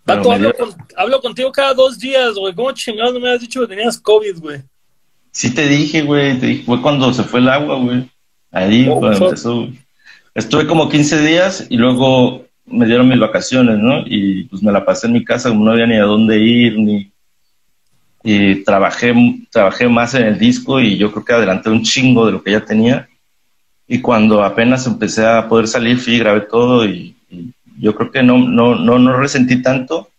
Pato, hablo, contigo cada dos días, güey. ¿Cómo chingados no me has dicho que tenías COVID, güey? Sí te dije, güey. Te dije, fue cuando se fue el agua, güey. Ahí oh, empezó. Estuve como 15 días y luego me dieron mis vacaciones, ¿no? Y pues me la pasé en mi casa, como no había ni a dónde ir, ni... Y trabajé, trabajé más en el disco y yo creo que adelanté un chingo de lo que ya tenía. Y cuando apenas empecé a poder salir, fui, grabé todo y yo creo que no, no, no, no resentí tanto,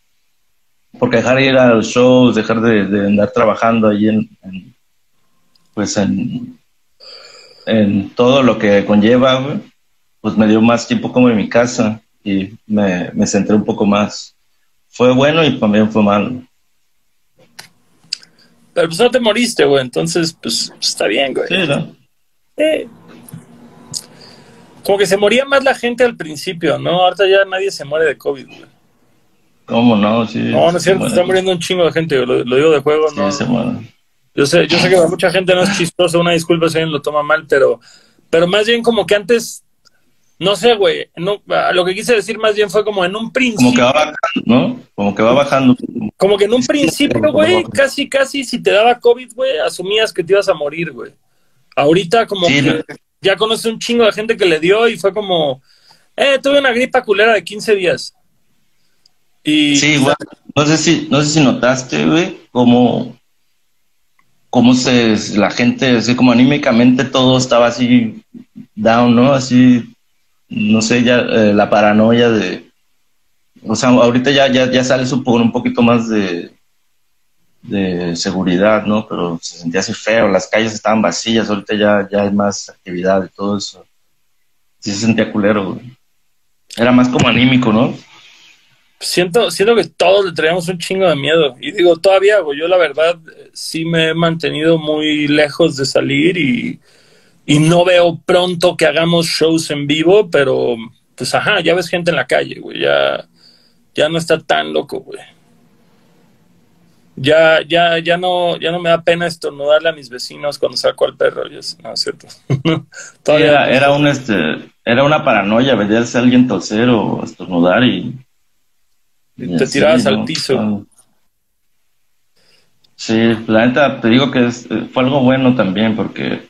porque dejar de ir a los shows, dejar de, andar trabajando ahí en, pues en, en todo lo que conlleva, pues me dio más tiempo como en mi casa y me, me centré un poco más. Fue bueno y también fue malo. Pero pues no te moriste, güey, entonces pues está bien, güey. Sí, ¿no? Sí como que se moría más la gente al principio, ¿no? Ahorita ya nadie se muere de COVID, güey. ¿Cómo no? Sí, no, no es cierto, está muriendo un chingo de gente, lo, digo de juego, ¿no? Sí, se muere. Yo sé, yo sé que para mucha gente no es chistoso, una disculpa si alguien lo toma mal, pero, pero más bien como que antes, no sé, güey, no, lo que quise decir más bien fue como en un principio. Como que va bajando, ¿no? Como que va bajando. Como que en un principio, güey, casi, casi si te daba COVID, güey, asumías que te ibas a morir, güey. Ahorita como que ya conoce un chingo de gente que le dio y fue como, eh, tuve una gripa culera de 15 días. Y, sí, güey. No sé si, no sé si notaste, güey, cómo, cómo se, la gente, así como anímicamente todo estaba así down, ¿no? Así, no sé, ya eh, la paranoia de, o sea, ahorita ya, ya, ya sales un, un poquito más de, de seguridad, ¿no? Pero se sentía así feo, las calles estaban vacías, ahorita ya, ya hay más actividad y todo eso. Sí se sentía culero, Era más como anímico, ¿no? Siento, siento que todos le traíamos un chingo de miedo. Y digo, todavía, güey, yo la verdad sí me he mantenido muy lejos de salir y, y no veo pronto que hagamos shows en vivo, pero pues ajá, ya ves gente en la calle, güey, ya, ya no está tan loco, güey ya, ya, ya no, ya no me da pena estornudarle a mis vecinos cuando saco al perro, no es cierto. era, era un este, era una paranoia, veías a alguien toser o estornudar y, te tirabas al piso. Sí, la neta, te digo que fue algo bueno también porque,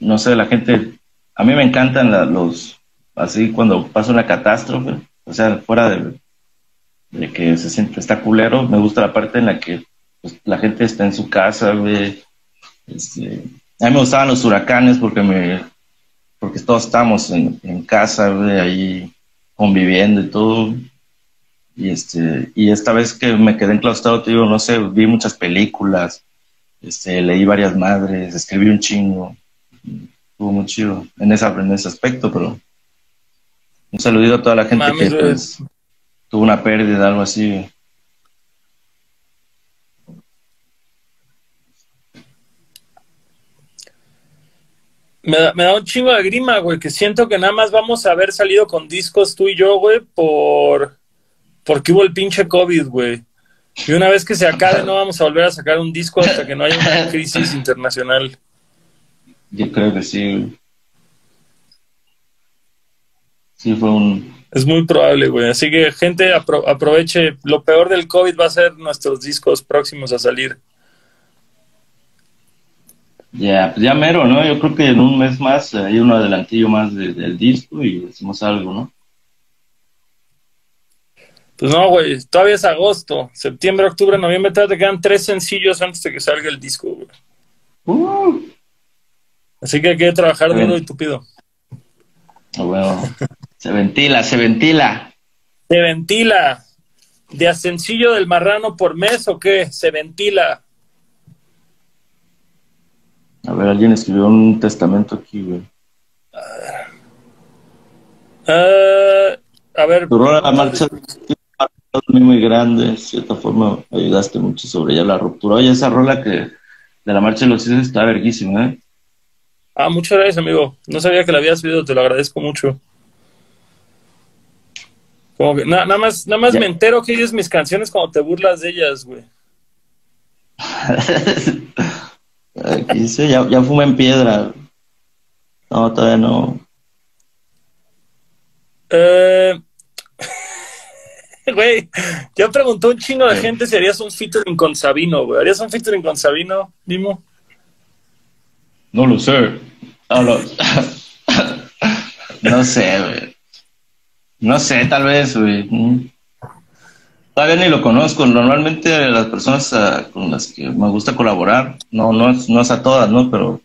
no sé, la gente, a mí me encantan los, así cuando pasa una catástrofe, o sea, fuera de, de que se siente, está culero. Me gusta la parte en la que pues, la gente está en su casa, güey. Este, a mí me gustaban los huracanes porque me porque todos estamos en, en casa, güey, ahí conviviendo y todo. Y este, y esta vez que me quedé enclaustrado, te digo, no sé, vi muchas películas, este, leí varias madres, escribí un chingo. Estuvo muy chido en, esa, en ese aspecto, pero un saludito a toda la gente que pues, tuvo una pérdida, algo así. Me da, me da, un chingo de grima, güey, que siento que nada más vamos a haber salido con discos tú y yo, güey, por porque hubo el pinche COVID, güey. Y una vez que se acabe no vamos a volver a sacar un disco hasta que no haya una crisis internacional. Yo creo que sí. Sí, fue un, es muy probable, güey. Así que, gente, aproveche. Lo peor del COVID va a ser nuestros discos próximos a salir. Ya, pues ya mero, ¿no? Yo creo que en un mes más hay un adelantillo más del disco y decimos algo, ¿no? Pues no, güey, todavía es agosto, septiembre, octubre, noviembre, te quedan tres sencillos antes de que salga el disco, güey. Uh. Así que hay que trabajar duro y tupido. Bueno. Se ventila, se ventila. Se ventila. ¿De ascensillo del marrano por mes o qué? Se ventila. A ver, alguien escribió un testamento aquí, güey. Uh, a ver. Rol la marcha muy, muy grande, de cierta forma ayudaste mucho sobre ya la ruptura. Oye, esa rola que de la marcha de los hijos está verguísima, ¿eh? Ah, muchas gracias, amigo. No sabía que la habías subido, te lo agradezco mucho. Como que nada más, nada más me entero que oyes mis canciones cuando te burlas de ellas, güey. Aquí sí, ya, ya fuma en piedra. No, todavía no. Eh, güey, ya preguntó un chingo de gente si harías un featuring con Sabino, güey. ¿Harías un featuring con Sabino, Dimo? No lo sé. No, lo... no sé, güey. No sé, tal vez, güey. Mm. Todavía ni lo conozco. Normalmente las personas ah, con las que me gusta colaborar, no, no, no es a todas, ¿no? Pero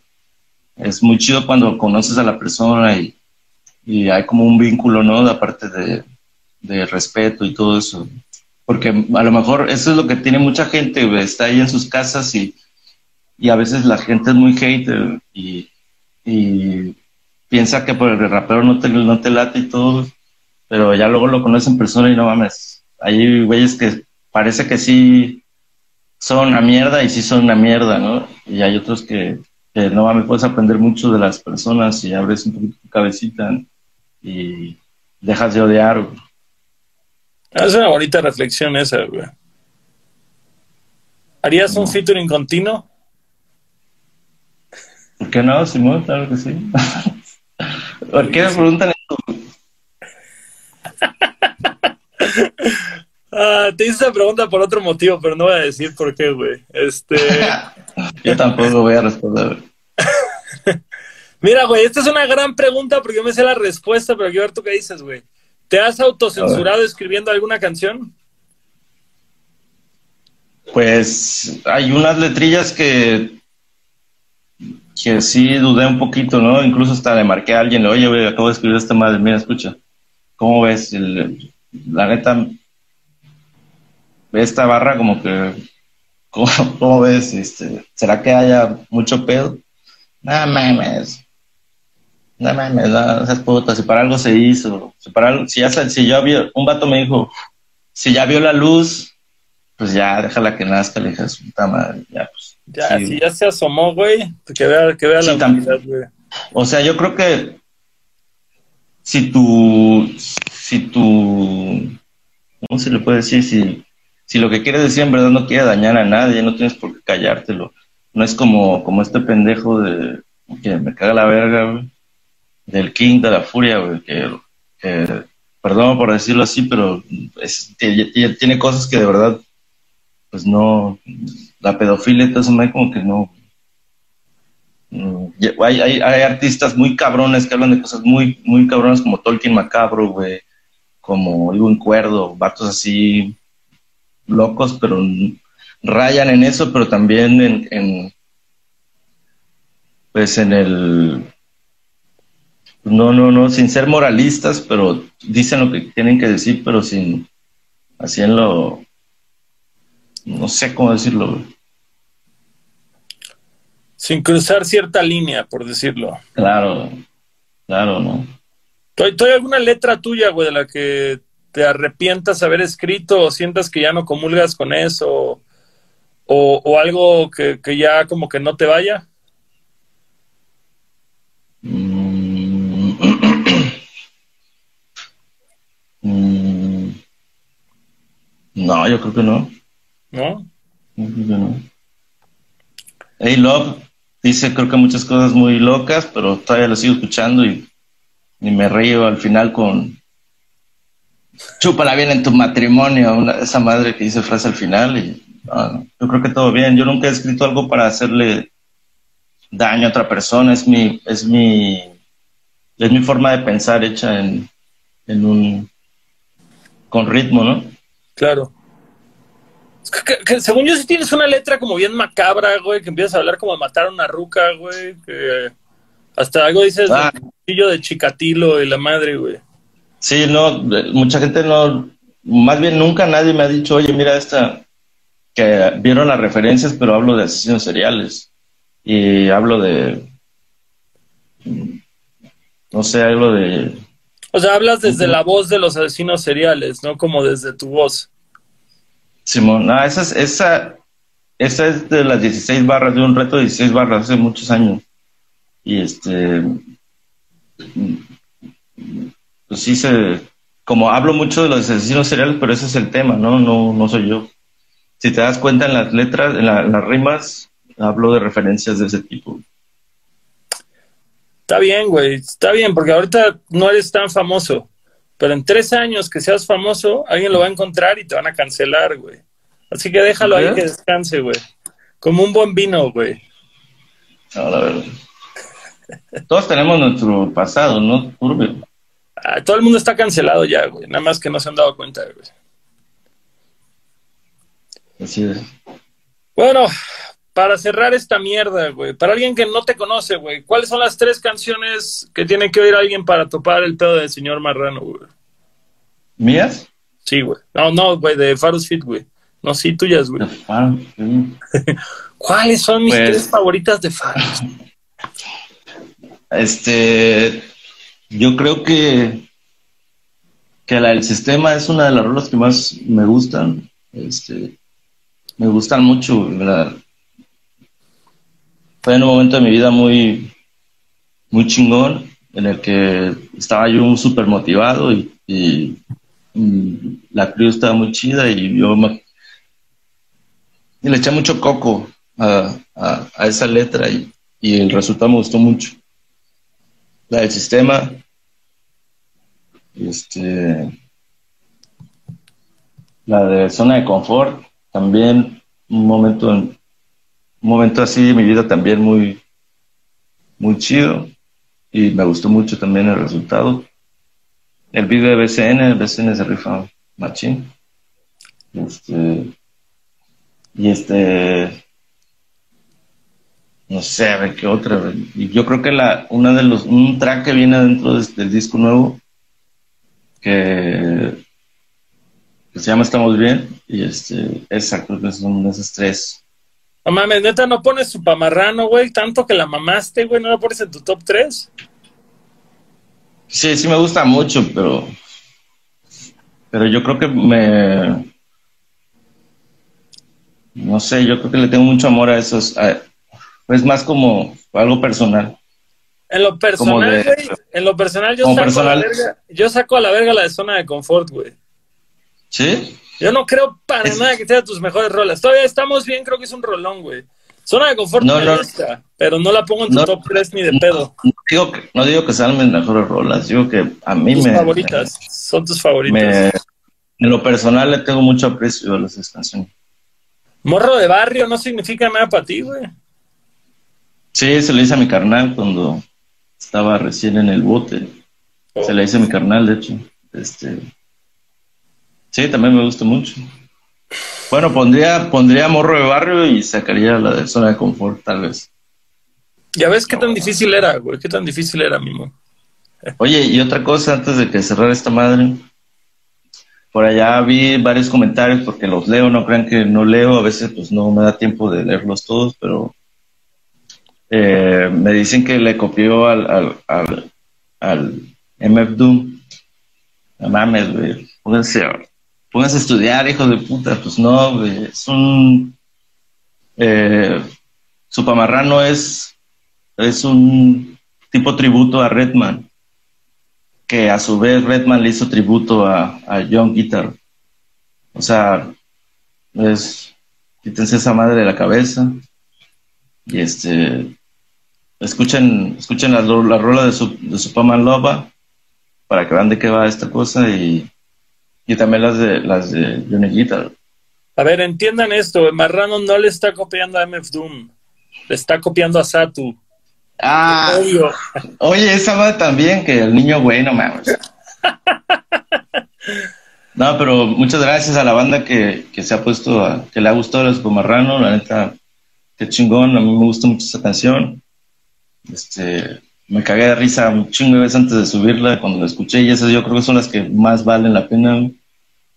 es muy chido cuando conoces a la persona y, y hay como un vínculo, ¿no? Aparte de, de respeto y todo eso. Porque a lo mejor eso es lo que tiene mucha gente. Está ahí en sus casas y, y a veces la gente es muy hater y, y piensa que por el rapero no te, no te late y todo pero ya luego lo conoces en persona y no mames. Hay güeyes que parece que sí son una mierda y sí son una mierda, ¿no? Y hay otros que, no mames, puedes aprender mucho de las personas y abres un poquito tu cabecita y dejas de odiar. Es una bonita reflexión esa, güey. ¿Harías un featuring continuo? ¿Por qué no, Simón? Claro que sí. ¿Por qué me preguntan Ah, te hice esa pregunta por otro motivo, pero no voy a decir por qué, güey. Este. yo tampoco voy a responder. Mira, güey, esta es una gran pregunta porque yo me sé la respuesta, pero quiero ver tú qué dices, güey. ¿Te has autocensurado escribiendo alguna canción? Pues hay unas letrillas que que sí dudé un poquito, ¿no? Incluso hasta le marqué a alguien, oye, güey, acabo de escribir esta madre, mira, escucha. ¿Cómo ves? la neta, esta barra como que, ¿cómo, ves? Este, ¿Será que haya mucho pedo? No mames. No mames, no, esas putas, si para algo se hizo, si para algo, si ya, si ya vio, un vato me dijo, si ya vio la luz, pues ya, déjala que nazca, le dije, puta madre, ya, pues. Ya, si ya se asomó, güey, que vea, que vea la humanidad, güey. O sea, yo creo que si tu, si tu, ¿cómo se le puede decir? Si, si lo que quieres decir en verdad no quiere dañar a nadie, no tienes por qué callártelo. No es como, como este pendejo de, que me caga la verga, del King de la Furia, güey, que, perdón por decirlo así, pero tiene cosas que de verdad, pues no, la pedofilia, entonces no hay como que no, hay, hay, hay, artistas muy cabrones que hablan de cosas muy, muy cabrones como Tolkien Macabro, güey, como Iwan Cuerdo, vatos así locos, pero rayan en eso, pero también en, en pues en el no, no, no, sin ser moralistas, pero dicen lo que tienen que decir, pero sin así en lo no sé cómo decirlo. Sin cruzar cierta línea, por decirlo. Claro, claro, ¿no? ¿Hay alguna letra tuya, güey, de la que te arrepientas haber escrito o sientas que ya no comulgas con eso o, algo que, ya como que no te vaya? Creo que no. ¿No? Yo creo que no. Hey Love dice creo que muchas cosas muy locas, pero todavía lo sigo escuchando y y me río al final con chúpala bien en tu matrimonio, esa madre que dice frase al final y yo creo que todo bien. Yo nunca he escrito algo para hacerle daño a otra persona, es mi, es mi, es mi forma de pensar hecha en, en un con ritmo, ¿no? Claro. Según yo, si tienes una letra como bien macabra, güey, que empiezas a hablar como de matar a una ruca, güey, que hasta algo dices ah. de Chicatilo y la madre, güey. Sí, no, mucha gente no, más bien nunca nadie me ha dicho, oye, mira esta, que vieron las referencias, pero hablo de asesinos seriales. y hablo de, no sé, hablo de... O sea, hablas desde la voz de los asesinos seriales, ¿no? Como desde tu voz. Simón, no, esa es, esa es de las 16 barras, de un reto de 16 barras hace muchos años. Y este, pues sí se, como hablo mucho de los asesinos seriales, pero ese es el tema, ¿no? No, no soy yo. Si te das cuenta en las letras, en, las rimas, hablo de referencias de ese tipo. Está bien, güey, está bien, porque ahorita no eres tan famoso, pero en tres años que seas famoso, alguien lo va a encontrar y te van a cancelar, güey. Así que déjalo ahí que descanse, güey. Como un buen vino, güey. No, la verdad. Todos tenemos nuestro pasado, ¿no? Turbio. Ah, todo el mundo está cancelado ya, güey. Nada más que no se han dado cuenta, güey. Así es. Bueno, para cerrar esta mierda, güey, para alguien que no te conoce, güey, ¿cuáles son las tres canciones que tiene que oír alguien para topar el pedo del señor Marrano, güey? ¿Mías? Sí, güey. No, no, güey, de Farus Fit, güey. No, sí, tuyas, güey. ¿Cuáles son mis pues tres favoritas de Farus? Este, yo creo que, que la del sistema es una de las rolas que más me gustan. Este, me gustan mucho. Fue en un momento de mi vida muy, muy chingón, en el que estaba yo súper motivado y, la cruz estaba muy chida y yo le eché mucho coco a, esa letra y, y el resultado me gustó mucho la del sistema. Este, la de zona de confort, también un momento, un momento así de mi vida también muy, muy chido y me gustó mucho también el resultado. El video de BCN, BCN se rifa machín. Este, y este, no sé, a ver qué otra. Y yo creo que la, una de los, un track que viene dentro del disco nuevo, que, se llama Estamos Bien, y este, esa, creo que son esas tres. No mames, neta, no pones su pamarrano, güey, tanto que la mamaste, güey, no la pones en tu top 3. Sí, sí me gusta mucho, pero, pero yo creo que me, no sé, yo creo que le tengo mucho amor a esos, es más como algo personal. En lo personal, güey, en lo personal yo saco, A la verga, yo saco a la verga la de zona de confort, güey. ¿Sí? Yo no creo para nada que sea tus mejores rolas. Todavía estamos bien, creo que es un rolón, güey. Zona de confort no, me gusta, pero no la pongo en tu top 3 ni de pedo. No digo, que, no digo que sean mis mejores rolas, digo que a mí tus favoritas, son tus favoritas. en lo personal le tengo mucho aprecio a las canciones. Morro de barrio no significa nada para ti, güey. Sí, se le hice a mi carnal cuando estaba recién en el bote. Se le hice a mi carnal, de hecho. Este, sí, también me gusta mucho. Bueno, pondría, pondría morro de barrio y sacaría la de zona de confort, tal vez. Ya ves qué tan difícil era, güey, qué tan difícil era, Mimo. Oye, y otra cosa antes de que cerrar esta madre. Por allá vi varios comentarios porque los leo, no crean que no leo, a veces pues no me da tiempo de leerlos todos, pero eh, me dicen que le copió al, al, al, al MF Doom. No mames, güey. Pónganse, a estudiar, hijo de puta. Pues no. Es un. Eh, Supamarrano es, es un tipo tributo a Redman. Que a su vez Redman le hizo tributo a, a John Guitar. O sea, es. Quítense esa madre de la cabeza. Y este, escuchen, escuchen la, la rola de su, de Superman Loba para que vean de qué va esta cosa y, y también las de las de Guitar. A ver, entiendan esto, Marrano no le está copiando a MF Doom, le está copiando a Satu. Ah, oye, esa va también, que el niño bueno, mames. No, pero muchas gracias a la banda que, que se ha puesto, a, que le ha gustado el Marrano, la neta, qué chingón, a mí me gusta mucho esa canción. Este, me cagué de risa un chingo de veces antes de subirla cuando la escuché y esas yo creo que son las que más valen la pena,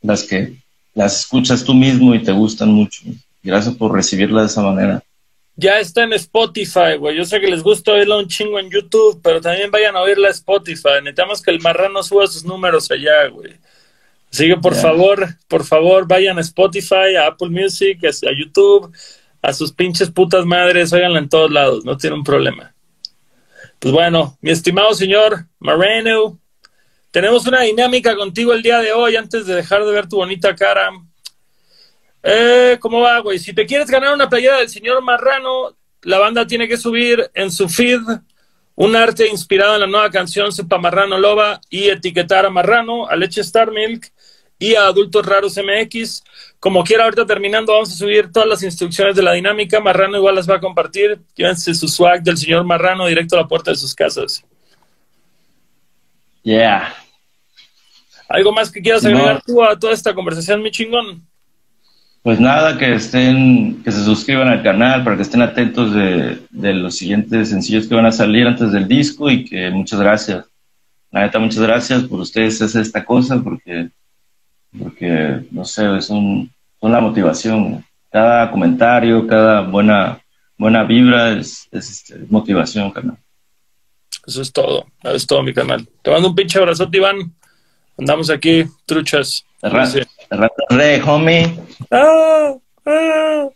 las que las escuchas tú mismo y te gustan mucho. Gracias por recibirla de esa manera. Ya está en Spotify, güey. Yo sé que les gusta oírla un chingo en YouTube, pero también vayan a oírla en Spotify. Necesitamos que el marrano suba sus números allá, güey. Así que por favor, por favor, vayan a Spotify, a Apple Music, a YouTube, a sus pinches putas madres, óiganla en todos lados, no tiene un problema. Pues bueno, mi estimado señor Moreno, tenemos una dinámica contigo el día de hoy antes de dejar de ver tu bonita cara. Eh, ¿Cómo va, güey? Si te quieres ganar una playera del señor Marrano, la banda tiene que subir en su feed un arte inspirado en la nueva canción Sepa Marrano Loba y etiquetar a Marrano, a Leche Star Milk y a Adultos Raros MX. Como quiera, ahorita terminando, vamos a subir todas las instrucciones de la dinámica. Marrano igual las va a compartir. Llévense su swag del señor Marrano directo a la puerta de sus casas. Yeah. ¿Algo más que quieras agregar tú a toda esta conversación, mi chingón? Pues nada, que estén, que se suscriban al canal para que estén atentos de, los siguientes sencillos que van a salir antes del disco y que muchas gracias. La neta, muchas gracias por ustedes hacer esta cosa porque, porque no sé, es un, son la motivación. Cada comentario, cada buena, buena vibra es, es, este, motivación, canal. Eso es todo, eso es todo mi canal. Te mando un pinche abrazote, Iván. Andamos aquí, truchas. Rey, homie. Ah, ah.